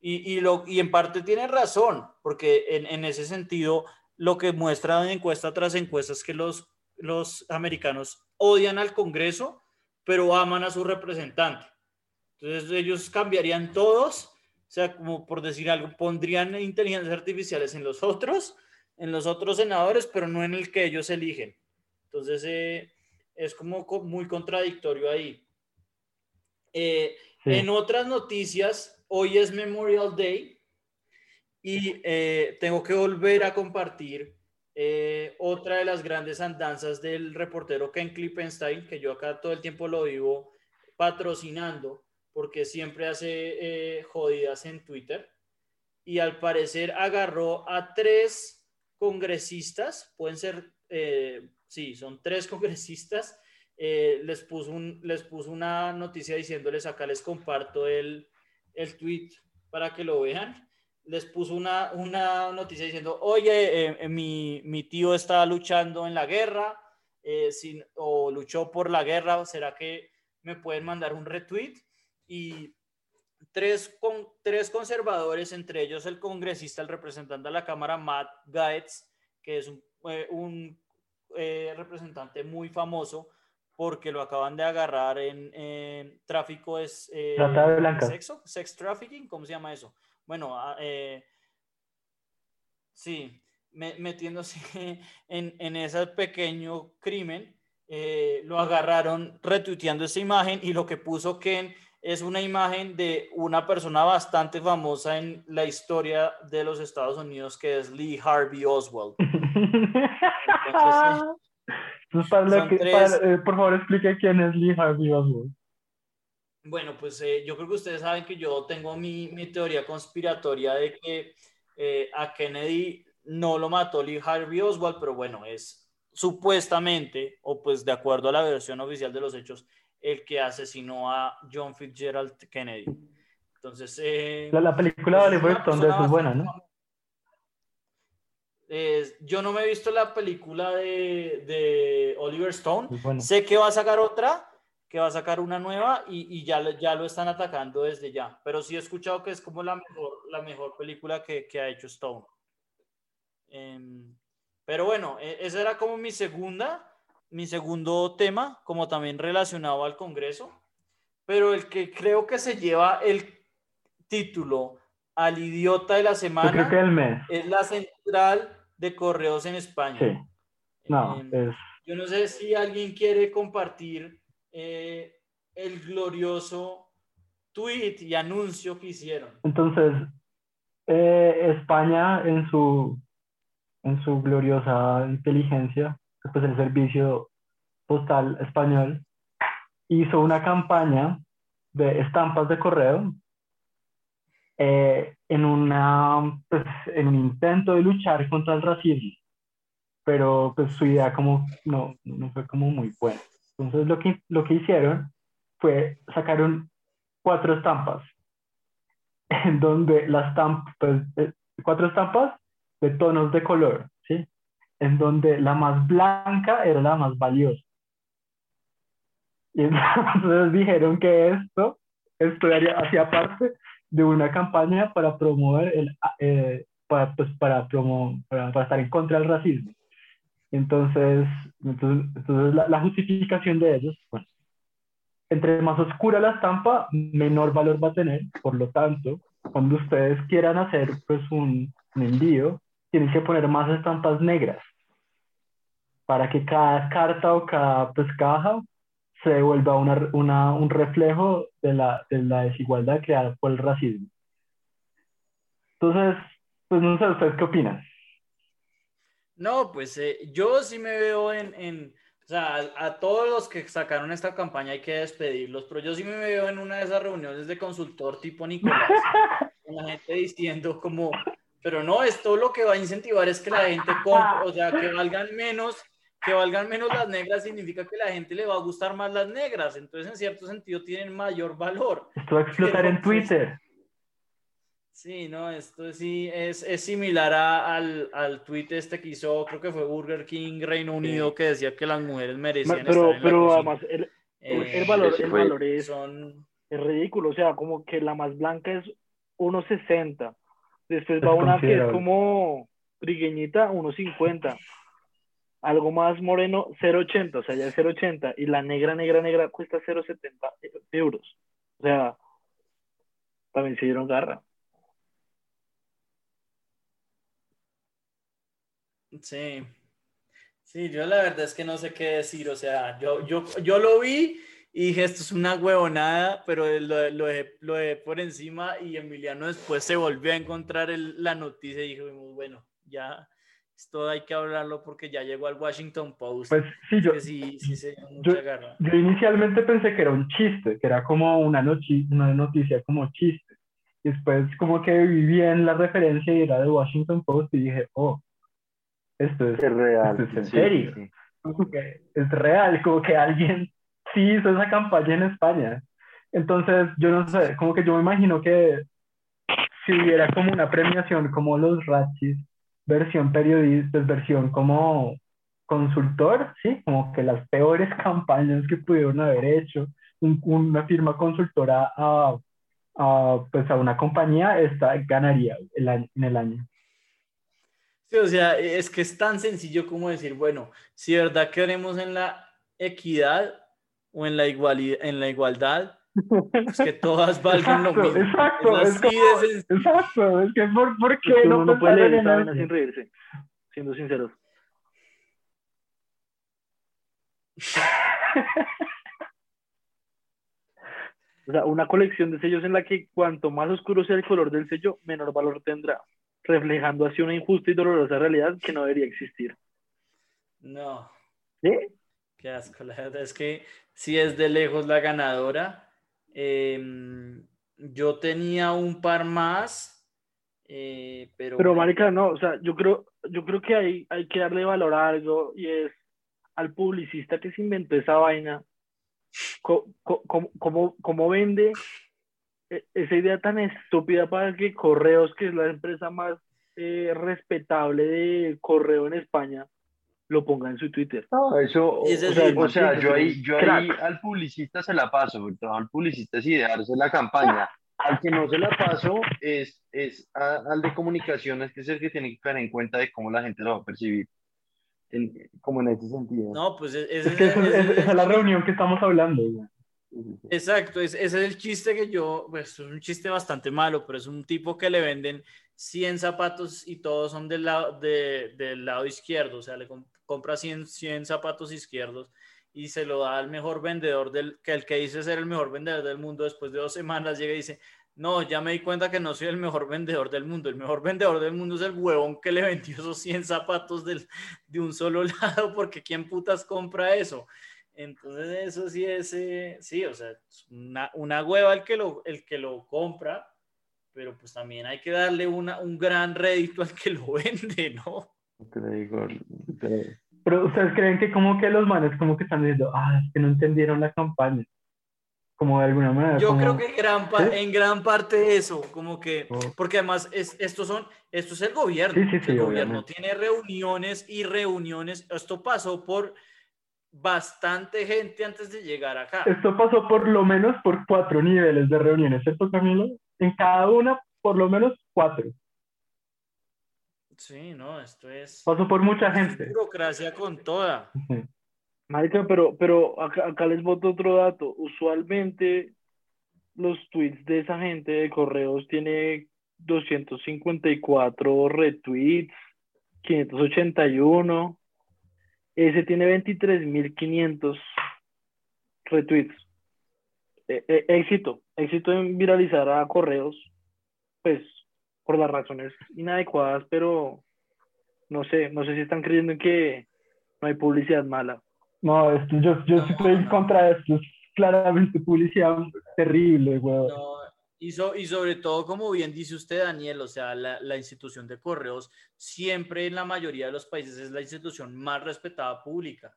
Y, y, lo, y en parte tiene razón, porque en, en ese sentido, lo que muestra encuesta tras encuesta es que los, los americanos odian al Congreso, pero aman a su representante. Entonces, ellos cambiarían todos, o sea, como por decir algo, pondrían inteligencias artificiales en los otros en los otros senadores, pero no en el que ellos eligen. Entonces, eh, es como muy contradictorio ahí. Eh, en otras noticias, hoy es Memorial Day y eh, tengo que volver a compartir otra de las grandes andanzas del reportero Ken Klippenstein, que yo acá todo el tiempo lo vivo patrocinando, porque siempre hace jodidas en Twitter. Y al parecer agarró a tres congresistas, pueden ser, eh, sí, son tres congresistas, eh, les, puso un, les una noticia diciéndoles, acá les comparto el, el tweet para que lo vean, les puso una, una noticia diciendo, oye, eh, mi, mi, tío está luchando en la guerra, sin, o luchó por la guerra, ¿será que me pueden mandar un retweet? Y tres, con, tres conservadores, entre ellos el congresista, el representante de la Cámara, Matt Gaetz, que es un, eh, eh, representante muy famoso porque lo acaban de agarrar en, tráfico es eh, sexo, sex trafficking, ¿cómo se llama eso? Bueno, ah, sí, metiéndose en, en, ese pequeño crimen, lo agarraron retuiteando esa imagen y lo que puso Ken es una imagen de una persona bastante famosa en la historia de los Estados Unidos, que es Lee Harvey Oswald. Eh, por favor, explique quién es Lee Harvey Oswald. Bueno, pues eh, yo creo que ustedes saben que yo tengo mi, mi teoría conspiratoria de que eh, a Kennedy no lo mató Lee Harvey Oswald, pero bueno, es supuestamente, o pues de acuerdo a la versión oficial de los hechos, el que asesinó a John Fitzgerald Kennedy. Entonces, eh, la, película de Oliver Stone es buena, ¿no? yo no me he visto la película de, de Oliver Stone. Sé que va a sacar otra, que va a sacar una nueva y, y, ya, ya lo están atacando desde ya. Pero sí he escuchado que es como la mejor, la mejor película que, que ha hecho Stone. Em, pero bueno, e, esa era como mi segunda mi segundo tema, como también relacionado al Congreso, pero el que creo que se lleva el título al idiota de la semana es la central de correos en España. No, em, Yo no sé si alguien quiere compartir eh, el glorioso tweet y anuncio que hicieron. Entonces, eh, España en su, en su gloriosa inteligencia pues el Servicio Postal Español hizo una campaña de estampas de correo eh, en, una, pues, en un intento de luchar contra el racismo, pero pues su idea como no, no fue como muy buena. Entonces lo que, lo que hicieron fue sacaron cuatro estampas, en donde las estampas, pues, eh, cuatro estampas de tonos de color. En donde la más blanca era la más valiosa. Y entonces dijeron que esto esto hacía parte de una campaña para promover el, eh, para, pues, para, para, estar en contra del racismo. Entonces, entonces, la, justificación de ellos, bueno, entre más oscura la estampa, menor valor va a tener. Por lo tanto, cuando ustedes quieran hacer pues, un, un envío, tienen que poner más estampas negras para que cada carta o cada pues, caja se vuelva una, una, un reflejo de la, de la desigualdad creada por el racismo. Entonces, pues no sé, ¿ustedes qué opinan? No, pues eh, yo sí me veo en, en o sea, a, todos los que sacaron esta campaña hay que despedirlos, pero yo sí me veo en una de esas reuniones de consultor tipo Nicolás, con la gente diciendo como, pero no, esto lo que va a incentivar es que la gente compre, o sea, que valgan menos que valgan menos las negras significa que la gente le va a gustar más las negras. Entonces, en cierto sentido, tienen mayor valor. Esto va a explotar en Twitter. Sí, no, esto sí es, es similar al, al tweet este que hizo, creo que fue Burger King Reino Unido, que decía que las mujeres merecían pero, estar Pero además, el, el, valor, el valor es, son... es ridículo. O sea, como que la más blanca es 1.60. Después va una que es como trigueñita, 1.50 algo más moreno 0.80, o sea, ya es 0.80, y la negra, negra, negra cuesta 0.70 euros. O sea, también se dieron garra. Sí. Sí, yo la verdad es que no sé qué decir, o sea, yo, yo, yo lo vi y dije, esto es una huevonada, pero lo, lo, dejé, lo por encima y Emiliano después se volvió a encontrar la noticia y dijo, bueno, ya, esto hay que hablarlo porque ya llegó al Washington Post. Pues sí, yo, yo, inicialmente pensé que era un chiste, que era como una, una noticia como chiste. Y después como que viví en la referencia y era de Washington Post y dije, oh, esto es, real. Esto es en serio. es real, como que alguien sí hizo esa campaña en España. Entonces, yo no sé, como que yo me imagino que si hubiera como una premiación como los Ratchis, versión periodista, versión como consultor, ¿sí? Como que las peores campañas que pudieron haber hecho, una firma consultora a, a, pues a una compañía, esta ganaría el en el año. Sí, o sea, es que es tan sencillo como decir, bueno, si verdad queremos en la equidad o en la, igualdad, en la igualdad, que todas valgan lo mismo. Exacto, es, exacto, es que por, ¿por qué no, no puede leer esta sin reírse, siendo sinceros. o sea, una colección de sellos en la que cuanto más oscuro sea el color del sello, menor valor tendrá, reflejando así una injusta y dolorosa realidad que no debería existir. No. ¿Sí? Qué asco, la verdad es que si es de lejos la ganadora, Em, yo tenía un par más, eh, pero... Pero, marica, no, o sea, yo creo, yo creo que hay, hay que darle valor a algo y es al publicista que se inventó esa vaina, ¿cómo, cómo, vende e, esa idea tan estúpida para que Correos, que es la empresa más eh, respetable de correo en España, lo ponga en su Twitter. eso, o, sea, yo ahí, yo ahí al publicista se la paso, el trabajo al publicista es idearse la campaña. Al que no se la paso es, es al de comunicaciones, que es el que tiene que tener en cuenta de cómo la gente lo va a percibir. como en ese sentido. No, pues es, es, es, la reunión que estamos hablando. Exacto, ese es el chiste que yo, pues es un chiste bastante malo, pero es un tipo que le venden 100 zapatos y todos son del lado, de, del lado izquierdo, o sea, le, compra 100, 100 zapatos izquierdos y se lo da al mejor vendedor del que el que dice ser el mejor vendedor del mundo después de dos semanas llega y dice no, ya me di cuenta que no soy el mejor vendedor del mundo. El mejor vendedor del mundo es el huevón que le vendió esos 100 zapatos del, de un solo lado, porque ¿quién putas compra eso? Entonces, eso sí es, eh, sí, o sea, una, una hueva el que, lo, el que lo compra, pero pues también hay que darle una, un gran rédito al que lo vende, ¿no? Pero ustedes creen que como que los manes como que están diciendo, ah, es que no entendieron la campaña. Como de alguna manera. Yo creo que gran en gran parte eso, como que, oh. porque además es, estos son, esto es el gobierno. el gobierno tiene reuniones y reuniones. Esto pasó por, bastante gente antes de llegar acá. Esto pasó por lo menos por cuatro niveles de reuniones, ¿cierto, Camilo? En cada una, por lo menos cuatro. Sí, no, esto es... Pasó por mucha gente. burocracia con toda. Marica, pero, pero acá, acá les voto otro dato. Usualmente los tweets de esa gente de correos tiene 254 retweets, 581. Ese tiene 23.500 retweets. E, e, éxito, éxito en viralizar a correos, pues por las razones inadecuadas, pero no sé, no sé si están creyendo en que no hay publicidad mala. No, esto, yo, yo estoy en contra de esto, es claramente publicidad terrible, güey. No, y, y, sobre todo, como bien dice usted, Daniel, o sea, la, la, institución de correos siempre en la mayoría de los países es la institución más respetada pública.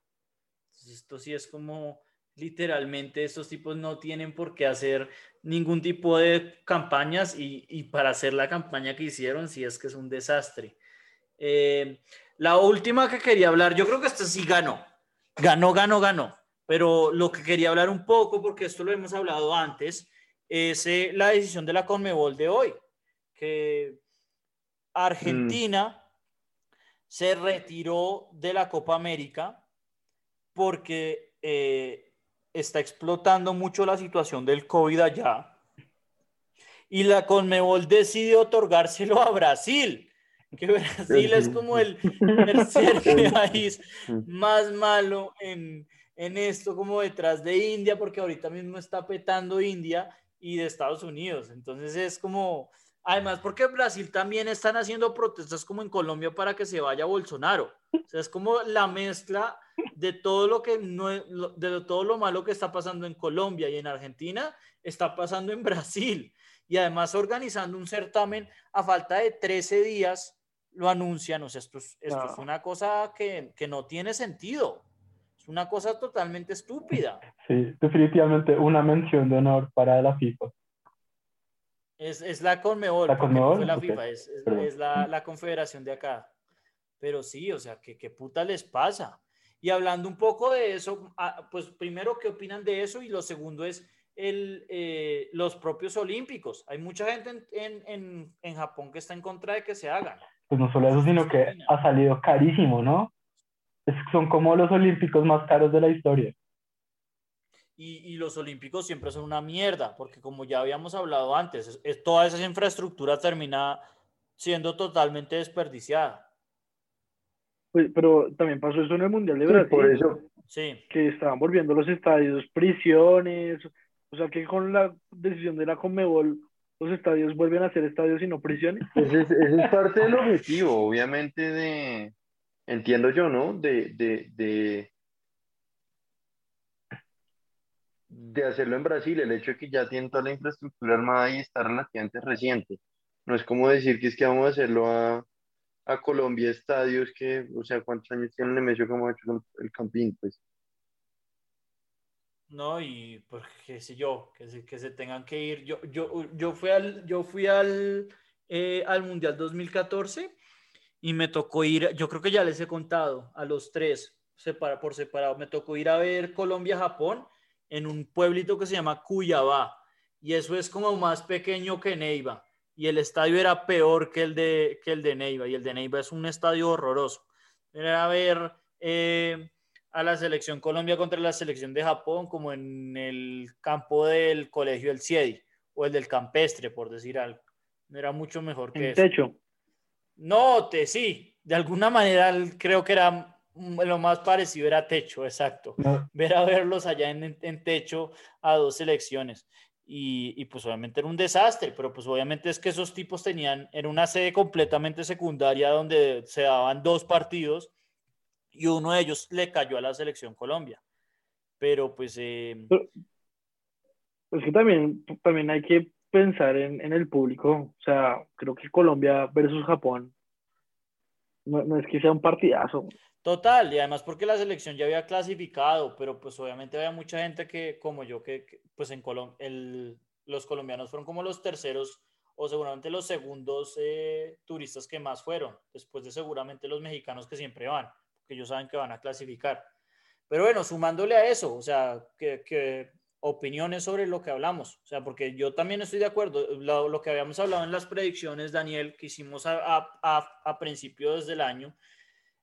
Entonces, esto sí es como literalmente estos tipos no tienen por qué hacer ningún tipo de campañas y, y para hacer la campaña que hicieron, sí es que es un desastre. Eh, la última que quería hablar, yo creo que esta sí ganó, ganó, ganó, ganó, pero lo que quería hablar un poco, porque esto lo hemos hablado antes, es eh, la decisión de la Conmebol de hoy, que Argentina mm. se retiró de la Copa América porque eh, está explotando mucho la situación del COVID allá. Y la Conmebol decide otorgárselo a Brasil, que Brasil es como el tercer país más malo en, en esto, como detrás de India, porque ahorita mismo está petando India y de Estados Unidos. Entonces es como, además porque Brasil también están haciendo protestas como en Colombia para que se vaya Bolsonaro. O sea, es como la mezcla de todo lo que no de todo lo malo que está pasando en Colombia y en Argentina está pasando en Brasil y además organizando un certamen a falta de 13 días lo anuncian, o sea, esto es, esto es una cosa que, que, no tiene sentido, es una cosa totalmente estúpida. Sí, definitivamente una mención de honor para la FIFA. Es, es la Conmebol, la, Conmebol? la FIFA, es, es la, la, confederación de acá. Pero sí, o sea, ¿qué, qué puta les pasa? Y hablando un poco de eso, ah, pues primero, ¿qué opinan de eso? Y lo segundo es el, eh, los propios olímpicos. Hay mucha gente en, en, en, Japón que está en contra de que se hagan. Pues no solo eso, sino que ha salido carísimo, ¿no? Es, son como los olímpicos más caros de la historia. Y, y, los olímpicos siempre son una mierda, porque como ya habíamos hablado antes, es, toda esa infraestructura termina siendo totalmente desperdiciada. Pues, pero también pasó eso en el Mundial de Brasil. por eso. Sí. Que estaban volviendo los estadios prisiones. O sea que con la decisión de la Conmebol, los estadios vuelven a ser estadios y no prisiones. Ese es, ese es parte del objetivo, obviamente, de. Entiendo yo, ¿no? De, de, de, de hacerlo en Brasil. El hecho de que ya tienen toda la infraestructura armada y está relativamente reciente. No es como decir que es que vamos a hacerlo a a Colombia estadios que, o sea, ¿cuántos años tiene Nemesio como ha hecho el Campín? Pues. No, y pues qué sé yo, que se, que se tengan que ir. Yo, yo, yo fui al, yo fui al, eh, al Mundial 2014 y me tocó ir, yo creo que ya les he contado a los tres separa, por separado, me tocó ir a ver Colombia-Japón en un pueblito que se llama Cuyabá y eso es como más pequeño que Neiva y el estadio era peor que el de, que el de Neiva, y el de Neiva es un estadio horroroso. Era ver eh, a la selección Colombia contra la selección de Japón como en el campo del colegio del CIEDI o el del campestre, por decir algo. Era mucho mejor que ¿En techo? No, te, sí, de alguna manera creo que era lo más parecido era techo, exacto. Ver a verlos allá en, en techo a dos selecciones y, pues obviamente era un desastre, pero pues obviamente es que esos tipos tenían, era una sede completamente secundaria donde se daban dos partidos y uno de ellos le cayó a la selección Colombia. Pero pues... Eh... Es que también, también hay que pensar en, en, el público, o sea, creo que Colombia versus Japón no, no es que sea un partidazo. Total, y además porque la selección ya había clasificado, pero pues obviamente había mucha gente que, como yo, que, pues en Colombia, los colombianos fueron como los terceros o seguramente los segundos eh, turistas que más fueron, después de seguramente los mexicanos que siempre van, porque ellos saben que van a clasificar. Pero bueno, sumándole a eso, o sea, que, opiniones sobre lo que hablamos, o sea, porque yo también estoy de acuerdo, lo, que habíamos hablado en las predicciones, Daniel, que hicimos a, a, a principios del año,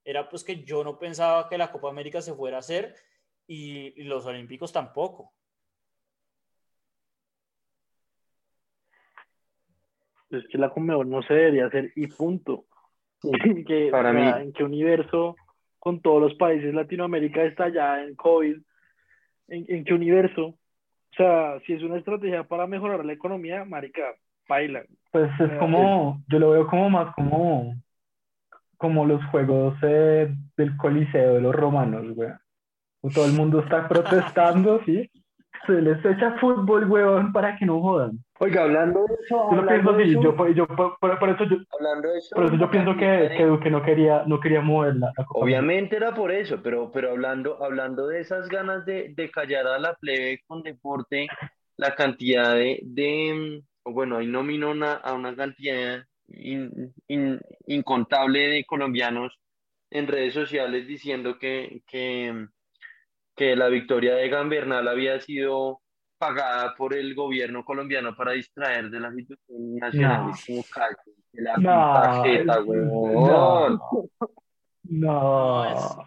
era pues que yo no pensaba que la Copa América se fuera a hacer y, los Olímpicos tampoco. Es que la Conmebol no se debería hacer y punto. para mí. ¿En qué universo con todos los países Latinoamérica está ya en COVID? ¿En, qué universo? O sea, si es una estrategia para mejorar la economía, marica, baila. Pues es como, yo lo veo como más como como los juegos eh, del Coliseo de los romanos, güey. Todo el mundo está protestando, ¿sí? Se les echa fútbol, weón, para que no jodan. Oiga, hablando de eso. Yo lo pienso así, yo, yo, por, por, eso yo, hablando de eso, por eso yo pienso que, que Duque no quería, no quería moverla. Obviamente era por eso, pero, pero hablando, hablando de esas ganas de, de callar a la plebe con deporte, la cantidad de, de bueno, ahí nominó una, a una cantidad incontable de colombianos en redes sociales diciendo que, que, que la victoria de Gambernal había sido pagada por el gobierno colombiano para distraer de la situación nacional. No. no.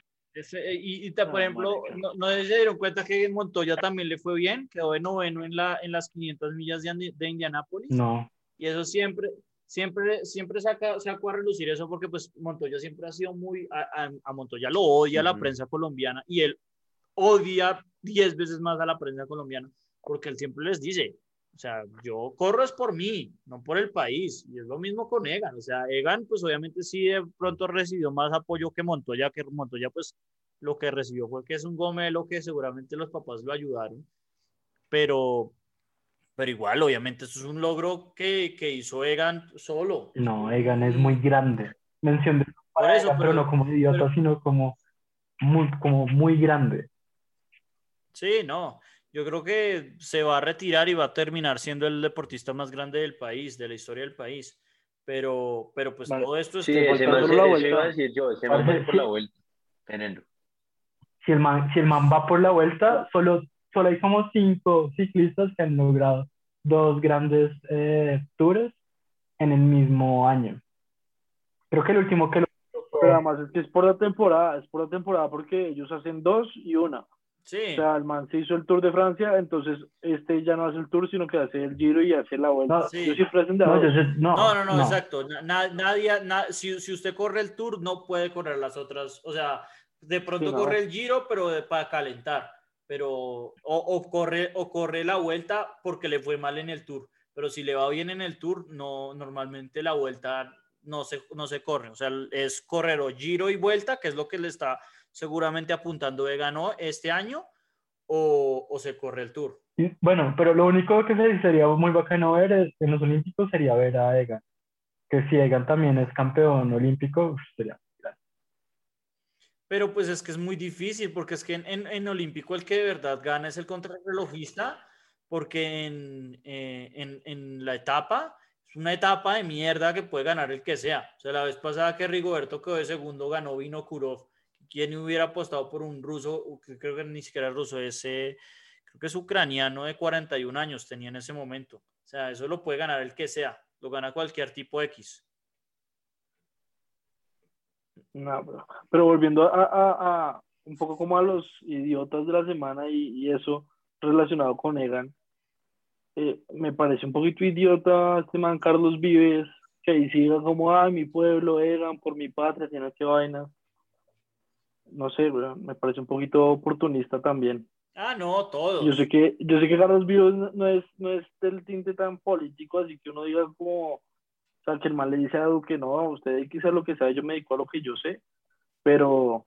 y, por ejemplo, no, no, se dieron cuenta que Montoya también le fue bien, quedó de noveno en, la, en las 500 millas de, de Indianápolis. No. Y eso siempre, siempre, siempre saca, saca a relucir eso porque pues Montoya siempre ha sido muy, a, a, Montoya lo odia la prensa colombiana y él odia diez veces más a la prensa colombiana porque él siempre les dice, o sea, yo corro es por mí, no por el país. Y es lo mismo con Egan. O sea, Egan, pues obviamente sí de pronto recibió más apoyo que Montoya, que Montoya, pues lo que recibió fue que es un gomelo que seguramente los papás lo ayudaron. Pero, pero igual, obviamente, eso es un logro que, que hizo Egan solo. No, Egan es muy grande. Mención de Por eso, pero, no como idiota, sino como muy, como muy grande. Sí, no. Yo creo que se va a retirar y va a terminar siendo el deportista más grande del país, de la historia del país. Pero, pero pues todo esto es... Sí, ese man, la vuelta. iba a decir yo, ese man va por la vuelta. Si el, man, si el man va por la vuelta, solo solo hay como cinco ciclistas que han logrado dos grandes eh, tours en el mismo año. Creo que el último que lo Pero además es que es por la temporada, es por la temporada porque ellos hacen dos y una. Sí. O sea, el man se hizo el Tour de Francia, entonces este ya no hace el Tour, sino que hace el Giro y hace la vuelta. No, sí. no, no, no, no, exacto. nadie, si, si, usted corre el Tour, no puede correr las otras. O sea, de pronto corre el Giro, pero para calentar pero o, corre, o corre la vuelta porque le fue mal en el tour, pero si le va bien en el tour, no, normalmente la vuelta no se, no se corre, o sea, es correr o giro y vuelta, que es lo que le está seguramente apuntando de ganó este año, o, o, se corre el tour. Bueno, pero lo único que sería muy bacano ver es, en los Olímpicos sería ver a Egan, que si Egan también es campeón olímpico, sería pero pues es que es muy difícil, porque es que en, en, Olímpico el que de verdad gana es el contrarrelojista, porque en, eh, en, en, la etapa es una etapa de mierda que puede ganar el que sea. O sea, la vez pasada que Rigoberto quedó de segundo, ganó Vino Kurov. ¿Quién hubiera apostado por un ruso? Creo que ni siquiera es ruso, ese, creo que es ucraniano de 41 años tenía en ese momento. O sea, eso lo puede ganar el que sea, lo gana cualquier tipo X. No, pero, volviendo a, un poco como a los idiotas de la semana y, eso relacionado con Egan, eh, me parece un poquito idiota este man Carlos Vives, que ahí siga como, ay, mi pueblo, Egan, por mi patria, tiene que vaina. No sé, me parece un poquito oportunista también. Ah, no, todo. Yo sé que, yo sé que Carlos Vives no es, no es del tinte tan político, así que uno diga como, o sea, que el mal le dice a Duque, no, usted quizás lo que sea, yo me dedico a lo que yo sé, pero,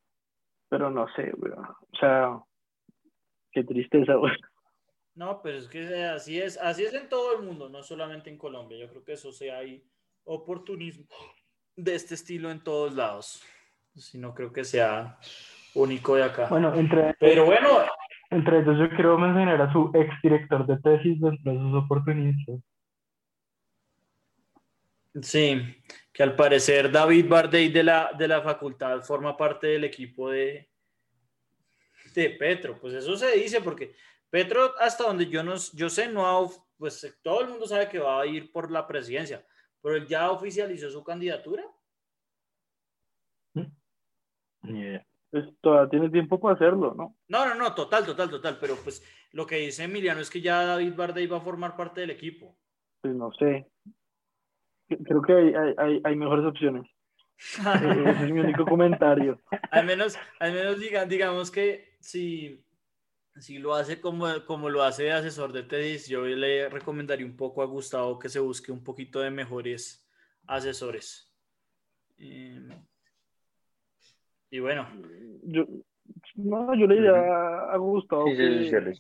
pero no sé, O sea, qué tristeza, güey. No, pero es que así es, así es en todo el mundo, no solamente en Colombia. Yo creo que eso sea hay oportunismo de este estilo en todos lados. Si no creo que sea único de acá. Bueno, entre, pero bueno. Entre ellos yo quiero mencionar a su ex director de tesis de sus oportunistas. Sí, que al parecer David Bardey de la, de la facultad forma parte del equipo de, de Petro. Pues eso se dice porque Petro, hasta donde yo, no, yo sé, no ha, pues todo el mundo sabe que va a ir por la presidencia, pero él ya oficializó su candidatura. Pues todavía tiene tiempo para hacerlo, ¿no? No, no, no, total, total, total, pero pues lo que dice Emiliano es que ya David Barday va a formar parte del equipo. Pues no sé. Creo que hay, hay, hay mejores opciones. Ese es mi único comentario. al menos, al menos digan, digamos que si, si lo hace como, como lo hace de asesor de TEDx, yo le recomendaría un poco a Gustavo que se busque un poquito de mejores asesores. Em, y bueno. Yo, no, yo le diría a Gustavo que,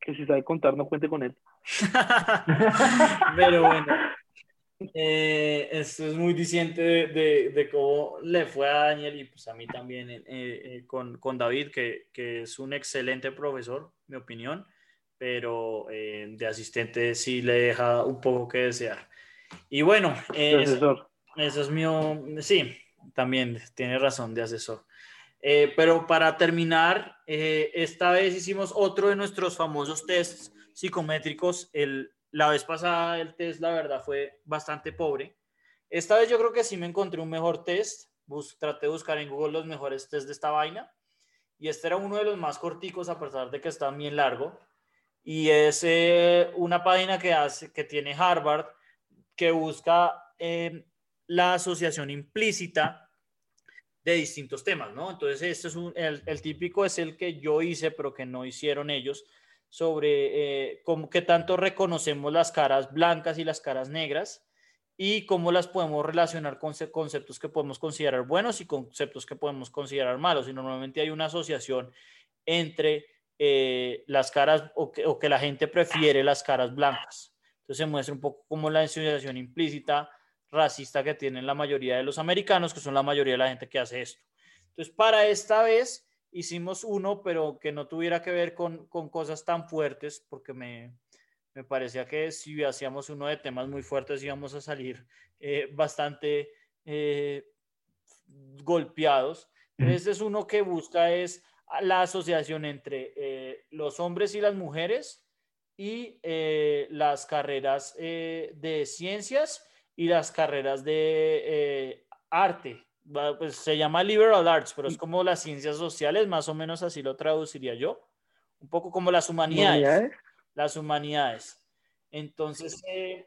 que si sabe contar no cuente con él. Pero bueno, eh, esto es muy diciente de, de, cómo le fue a Daniel y pues a mí también eh, eh, con, con, David, que, que, es un excelente profesor, mi opinión, pero de asistente sí le deja un poco que desear. Y bueno, eso, eso, es mío, sí, también tiene razón de asesor. pero para terminar, esta vez hicimos otro de nuestros famosos tests psicométricos, el la vez pasada el test, la verdad, fue bastante pobre. Esta vez yo creo que sí me encontré un mejor test. traté de buscar en Google los mejores tests de esta vaina. Y este era uno de los más corticos, a pesar de que está bien largo. Y es eh, una página que, hace, que tiene Harvard, que busca em, la asociación implícita de distintos temas, ¿no? Entonces, este es el típico es el que yo hice, pero que no hicieron ellos, sobre eh, cómo, qué tanto reconocemos las caras blancas y las caras negras y cómo las podemos relacionar con conceptos que podemos considerar buenos y conceptos que podemos considerar malos. Y normalmente hay una asociación entre eh, las caras o que, o que, la gente prefiere las caras blancas. Entonces se muestra un poco como la asociación implícita racista que tienen la mayoría de los americanos, que son la mayoría de la gente que hace esto. Entonces, para esta vez hicimos uno, pero que no tuviera que ver con, cosas tan fuertes, porque me, parecía que si hacíamos uno de temas muy fuertes íbamos a salir eh, bastante eh, golpeados. Este es uno que busca es la asociación entre eh, los hombres y las mujeres y las carreras de ciencias y las carreras de arte, pues se llama liberal arts, pero es como las ciencias sociales, más o menos así lo traduciría yo. Un poco como las humanidades. Las humanidades. Entonces, eh,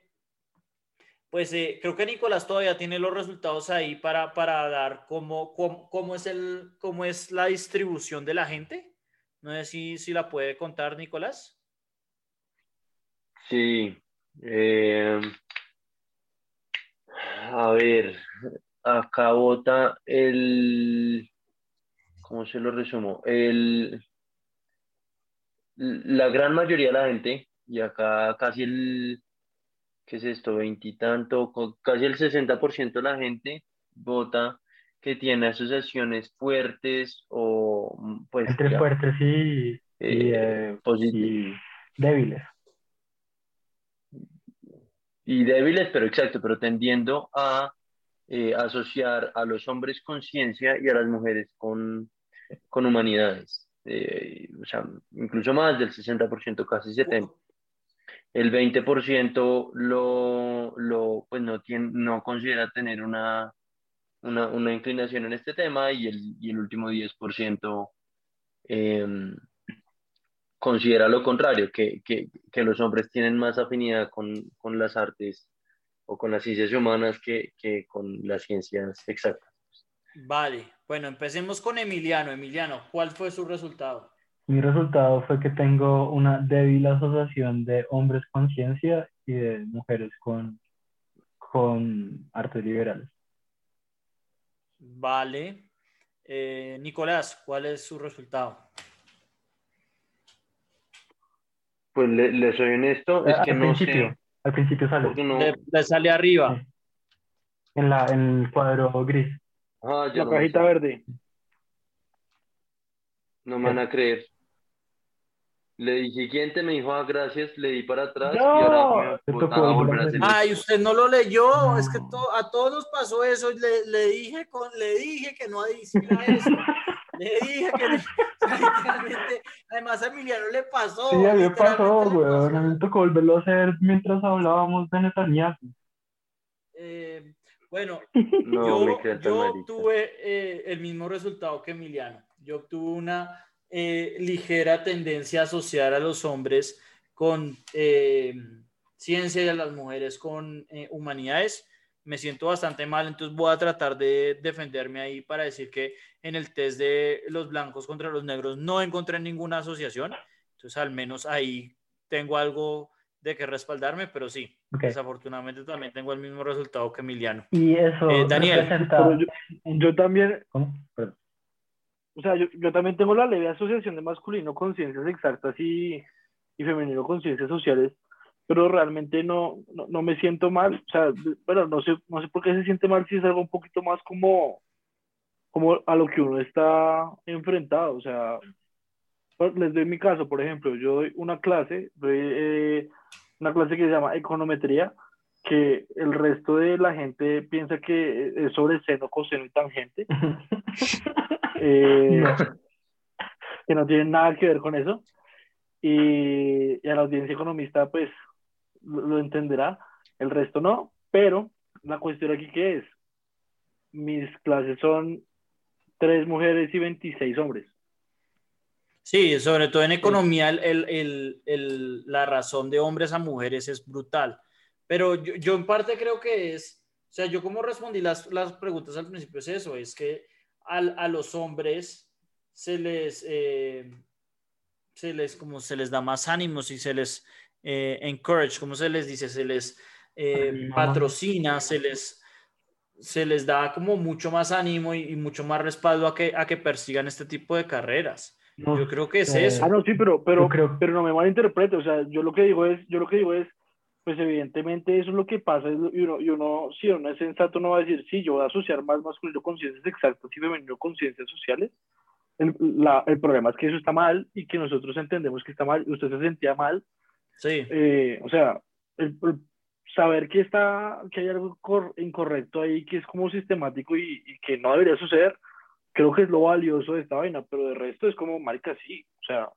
pues eh, creo que Nicolás todavía tiene los resultados ahí para, para dar cómo, cómo, es el, cómo es la distribución de la gente. No sé si, si la puede contar, Nicolás. Sí. Eh, a ver, acá vota el, ¿cómo se lo resumo? El, la gran mayoría de la gente, y acá casi el, ¿qué es esto? Veintitanto, casi el 60% de la gente vota que tiene asociaciones fuertes o pues... Entre fuertes y, eh, y débiles. Y débiles, pero exacto, pero tendiendo a eh, asociar a los hombres con ciencia y a las mujeres con, con humanidades. Eh, o sea, incluso más del 60%, casi 70%. El 20% lo, lo, pues no, tiene, no considera tener una, una, una, inclinación en este tema y el, y el último 10% em, considera lo contrario, que, que, que, los hombres tienen más afinidad con, con las artes o con las ciencias humanas que, que con las ciencias exactas. Vale, bueno, empecemos con Emiliano. Emiliano, ¿cuál fue su resultado? Mi resultado fue que tengo una débil asociación de hombres con ciencia y de mujeres con, con artes liberales. Vale. Eh, Nicolás, ¿cuál es su resultado? Pues le, soy honesto, es que no sé. Al principio sale. Le, sale arriba. En, la, en el cuadro gris. Ah, la cajita verde. No me van a creer. Le dije, siguiente me dijo, ah, gracias, le di para atrás y ahora me volver a hacer Ay, usted no lo leyó, es que a todos nos pasó eso, le, le, dije, con, le dije que no hiciera eso. Le dije que literalmente, además a Emiliano le pasó. Sí, a mí me pasó, weón. A mí me tocó volverlo a hacer mientras hablábamos de Netanyahu. Eh, bueno, yo, yo obtuve eh, el mismo resultado que Emiliano. Yo obtuve una eh, ligera tendencia a asociar a los hombres con ciencia y a las mujeres con humanidades me siento bastante mal, entonces voy a tratar de defenderme ahí para decir que en el test de los blancos contra los negros no encontré ninguna asociación, entonces al menos ahí tengo algo de que respaldarme, pero sí, desafortunadamente también tengo el mismo resultado que Emiliano. Y eso, eh, Daniel. Yo, también, o sea, yo, también tengo la leve asociación de masculino con ciencias exactas y, y femenino con ciencias sociales, pero realmente no, no, me siento mal. O sea, bueno, no sé, no sé por qué se siente mal si es algo un poquito más como, como a lo que uno está enfrentado. O sea, pues, les doy mi caso, por ejemplo, yo doy una clase, doy eh, una clase que se llama econometría, que el resto de la gente piensa que es sobre seno, coseno y tangente. Eh, que no tiene nada que ver con eso. Y, y, a la audiencia economista, pues lo, entenderá, el resto no, pero la cuestión aquí que es, mis clases son tres mujeres y 26 hombres. Sí, sobre todo en economía el, el, el, la razón de hombres a mujeres es brutal. Pero yo, yo, en parte creo que es, o sea, yo como respondí las, las preguntas al principio es eso, es que al, a los hombres se les, eh, se les, como se les da más ánimos y se les, eh, encourage, como se les dice? Se les eh, patrocina, se les, se les da como mucho más ánimo y, mucho más respaldo a que, a que persigan este tipo de carreras. yo creo que es eh, eso. Ah, no, sí, pero, pero, pero no me malinterprete. O sea, yo lo que digo es, yo lo que digo es, pues evidentemente eso es lo que pasa. Y uno, y uno si uno es sensato, no va a decir, sí, yo voy a asociar más masculino con ciencias exactas y femenino con ciencias sociales. El, la, el problema es que eso está mal y que nosotros entendemos que está mal. y Usted se sentía mal Sí. Eh, o sea, saber que, está, que hay algo incorrecto ahí, que es como sistemático y, que no debería suceder, creo que es lo valioso de esta vaina, pero de resto es como, marica, sí, o sea,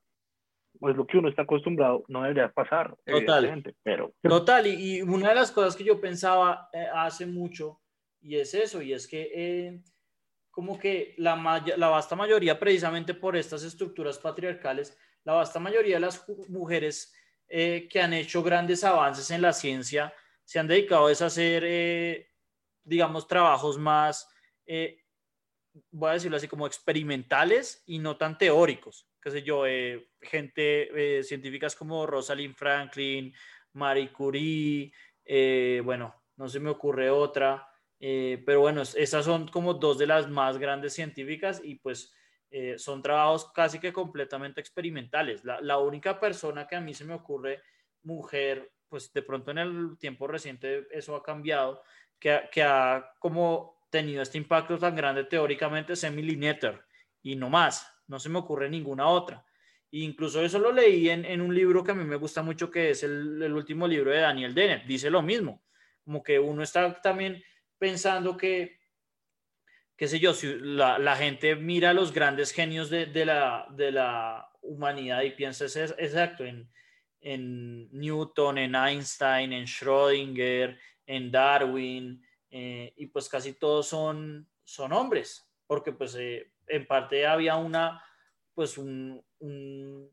es lo que uno está acostumbrado, no debería pasar. Total. Pero... Total, y, una de las cosas que yo pensaba eh, hace mucho, y es eso, y es que eh, como que la, la vasta mayoría, precisamente por estas estructuras patriarcales, la vasta mayoría de las mujeres eh, que han hecho grandes avances en la ciencia se han dedicado a hacer, eh, digamos, trabajos más, eh, voy a decirlo así, como experimentales y no tan teóricos. Qué sé yo, gente, científicas como Rosalind Franklin, Marie Curie, bueno, no se me ocurre otra, pero bueno, esas son como dos de las más grandes científicas y pues eh, son trabajos casi que completamente experimentales. La, única persona que a mí se me ocurre, mujer, pues de pronto en el tiempo reciente eso ha cambiado, que, que ha como tenido este impacto tan grande teóricamente es Emily Netter y no más, no se me ocurre ninguna otra. E incluso eso lo leí en, en, un libro que a mí me gusta mucho, que es el, el último libro de Daniel Dennett, dice lo mismo, como que uno está también pensando que qué sé yo, si la, la gente mira a los grandes genios de, de, la, de la humanidad y piensa exacto en, en Newton, en Einstein, en Schrödinger, en Darwin, eh, y pues casi todos son, son hombres, porque pues eh, en parte había una, pues un, un,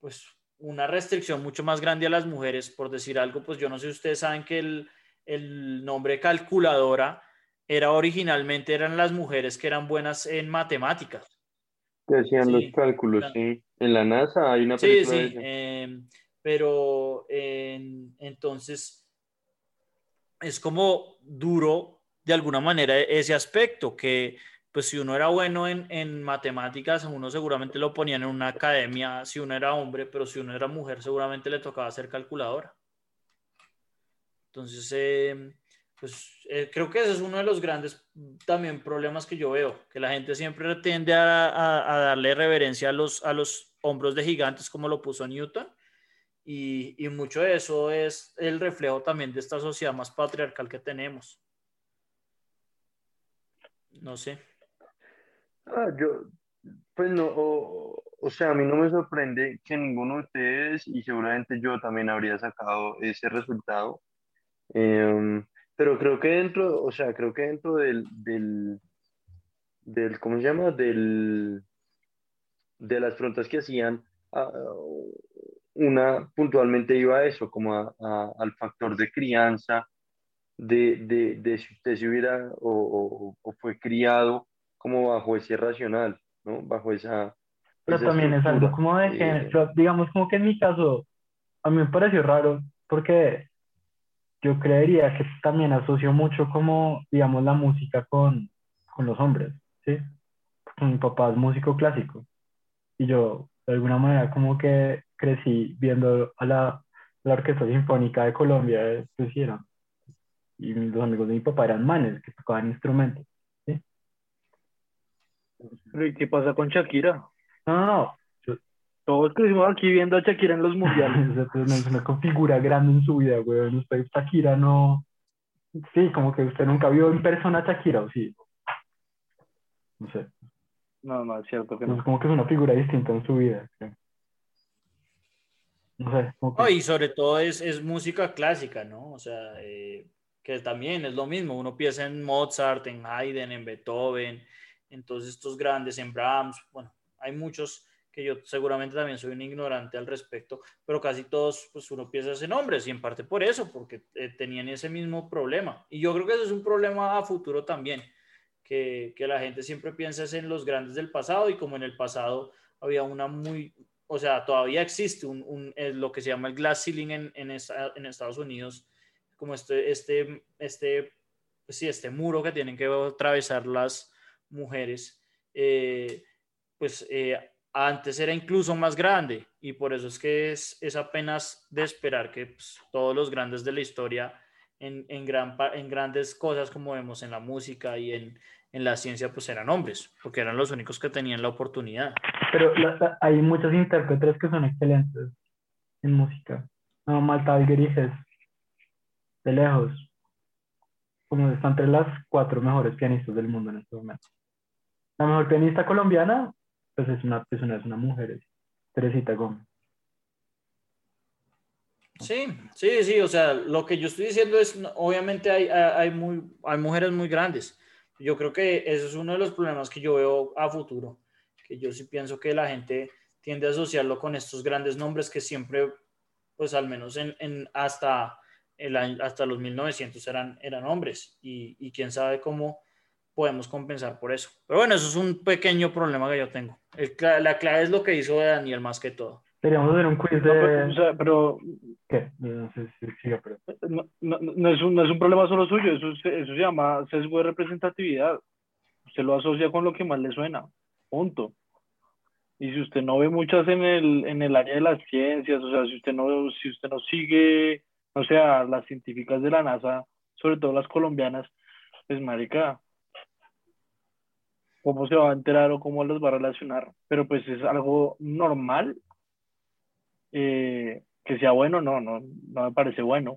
pues una restricción mucho más grande a las mujeres, por decir algo, pues yo no sé si ustedes saben que el, el nombre calculadora era originalmente eran las mujeres que eran buenas en matemáticas. Que hacían los cálculos, sí. En la NASA hay una película Sí, sí, em, pero entonces es como duro de alguna manera ese aspecto, que pues si uno era bueno en, en, matemáticas, uno seguramente lo ponían en una academia si uno era hombre, pero si uno era mujer seguramente le tocaba ser calculadora. Entonces, eh, pues eh, creo que ese es uno de los grandes también problemas que yo veo, que la gente siempre tiende a, a, darle reverencia a los, a los hombros de gigantes como lo puso Newton. Y, y, mucho de eso es el reflejo también de esta sociedad más patriarcal que tenemos. No sé. Ah, yo, Pues no, o, o sea, a mí no me sorprende que ninguno de ustedes, y seguramente yo también habría sacado ese resultado, Em, pero creo que dentro, o sea, creo que dentro del, del, del ¿cómo se llama? Del, de las preguntas que hacían, ah, una puntualmente iba a eso, como al factor de crianza, de, de, de, si usted se hubiera o, o, fue criado como bajo ese racional, ¿no? Bajo esa... Pero también es algo como de que, digamos como que en mi caso, a mí me pareció raro, porque yo creería que también asocio mucho como, digamos, la música con, con los hombres, ¿sí? Mi papá es músico clásico y yo, de alguna manera, como que crecí viendo a la, la Orquesta Sinfónica de Colombia, pues Y los amigos de mi papá eran manes que tocaban instrumentos, ¿sí? ¿Y qué pasa con Shakira? No, no, no. Todos crecimos aquí viendo a Shakira en los mundiales. es una configura grande en su vida, güey. Usted, Shakira no. Sí, como que usted nunca vio en persona a Shakira, ¿o sí? No sé. No, no, es cierto que no. Es como que es una figura distinta en su vida. No sé. Y sobre todo es, es, música clásica, ¿no? O sea, eh, que también es lo mismo. Uno piensa en Mozart, en Haydn, en Beethoven, en todos estos grandes, en Brahms. Bueno, hay muchos que yo seguramente también soy un ignorante al respecto, pero casi todos, pues uno piensa en nombres y en parte por eso, porque eh, tenían ese mismo problema. Y yo creo que eso es un problema a futuro también, que, que la gente siempre piensa en los grandes del pasado y como en el pasado había una muy, o sea, todavía existe un, un lo que se llama el glass ceiling en, en, en Estados Unidos, como este, este, este, sí, este muro que tienen que atravesar las mujeres. Eh, pues eh, antes era incluso más grande y por eso es que es, es apenas de esperar que pues, todos los grandes de la historia en, en, gran, en grandes cosas como vemos en la música y en, en, la ciencia pues eran hombres, porque eran los únicos que tenían la oportunidad. Pero hay muchos intérpretes que son excelentes en música. No, Malta Algueriges, de lejos, como está entre las cuatro mejores pianistas del mundo en este momento. La mejor pianista colombiana pues es una persona, es una mujer, Teresita Gómez. Sí, sí, sí, o sea, lo que yo estoy diciendo es, obviamente hay, hay, muy, hay mujeres muy grandes. Yo creo que ese es uno de los problemas que yo veo a futuro, que yo sí pienso que la gente tiende a asociarlo con estos grandes nombres que siempre, pues al menos en, en hasta, el hasta los 1900 eran, eran hombres y, y quién sabe cómo podemos compensar por eso. Pero bueno, eso es un pequeño problema que yo tengo. la clave es lo que hizo Daniel más que todo. Deberíamos hacer un quiz de... pero... ¿Qué? No, sé si siga, pero... No, no, es un, no es un problema solo suyo, eso, eso se llama sesgo de representatividad. Usted lo asocia con lo que más le suena. Punto. Y si usted no ve muchas en el, en el área de las ciencias, o sea, si usted no, si usted no sigue, o sea, las científicas de la NASA, sobre todo las colombianas, pues marica, cómo se va a enterar o cómo los va a relacionar, pero pues es algo normal. Eh, que sea bueno, no, no, no me parece bueno,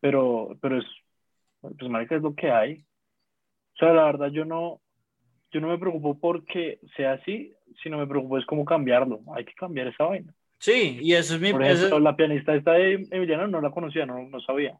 pero, pero es, pues marica, es lo que hay. O sea, la verdad yo no, yo no me preocupo porque sea así, sino me preocupo es cómo cambiarlo. Hay que cambiar esa vaina. Sí, y eso es mi... Por ejemplo, la pianista esta de Emiliano no la conocía, no, no sabía.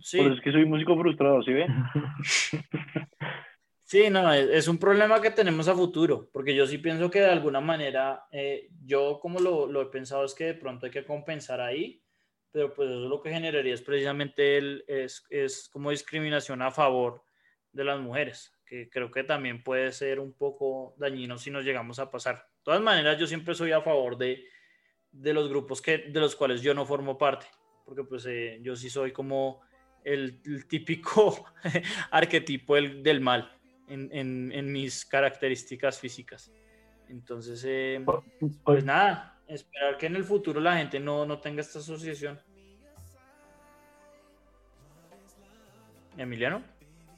Sí. Por eso es que soy músico frustrado, ¿sí ve? Sí, no, es, un problema que tenemos a futuro, porque yo sí pienso que de alguna manera, eh, yo como lo, lo, he pensado es que de pronto hay que compensar ahí, pero pues eso lo que generaría es precisamente el, es, es como discriminación a favor de las mujeres, que creo que también puede ser un poco dañino si nos llegamos a pasar. De todas maneras, yo siempre soy a favor de, de los grupos que, de los cuales yo no formo parte, porque pues eh, yo sí soy como el, típico arquetipo del, del mal en, en, mis características físicas. Entonces, eh, pues nada, esperar que en el futuro la gente no, no tenga esta asociación. ¿Emiliano?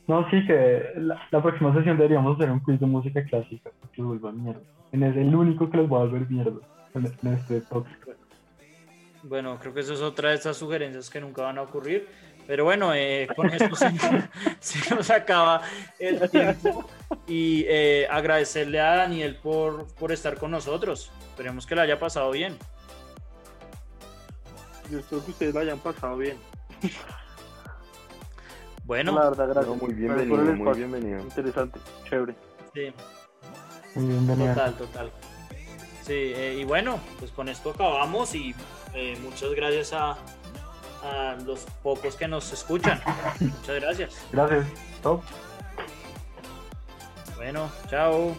No, sí, que la, la, próxima sesión deberíamos hacer un quiz de música clásica, que vuelva mierda. Es el único que los va a volver mierda en este Bueno, creo que eso es otra de esas sugerencias que nunca van a ocurrir. Pero bueno, eh, con esto se, nos acaba el tiempo y eh, agradecerle a Daniel por, por estar con nosotros. Esperemos que lo haya pasado bien. Yo espero que ustedes lo hayan pasado bien. Bueno, la verdad, gracias. muy bienvenido, muy bienvenido. Interesante, chévere. Sí. Muy bienvenido. Total, total. Sí, eh, y bueno, pues con esto acabamos y muchas gracias a, a los pocos que nos escuchan. Muchas gracias. Gracias. Top. Bueno, chao.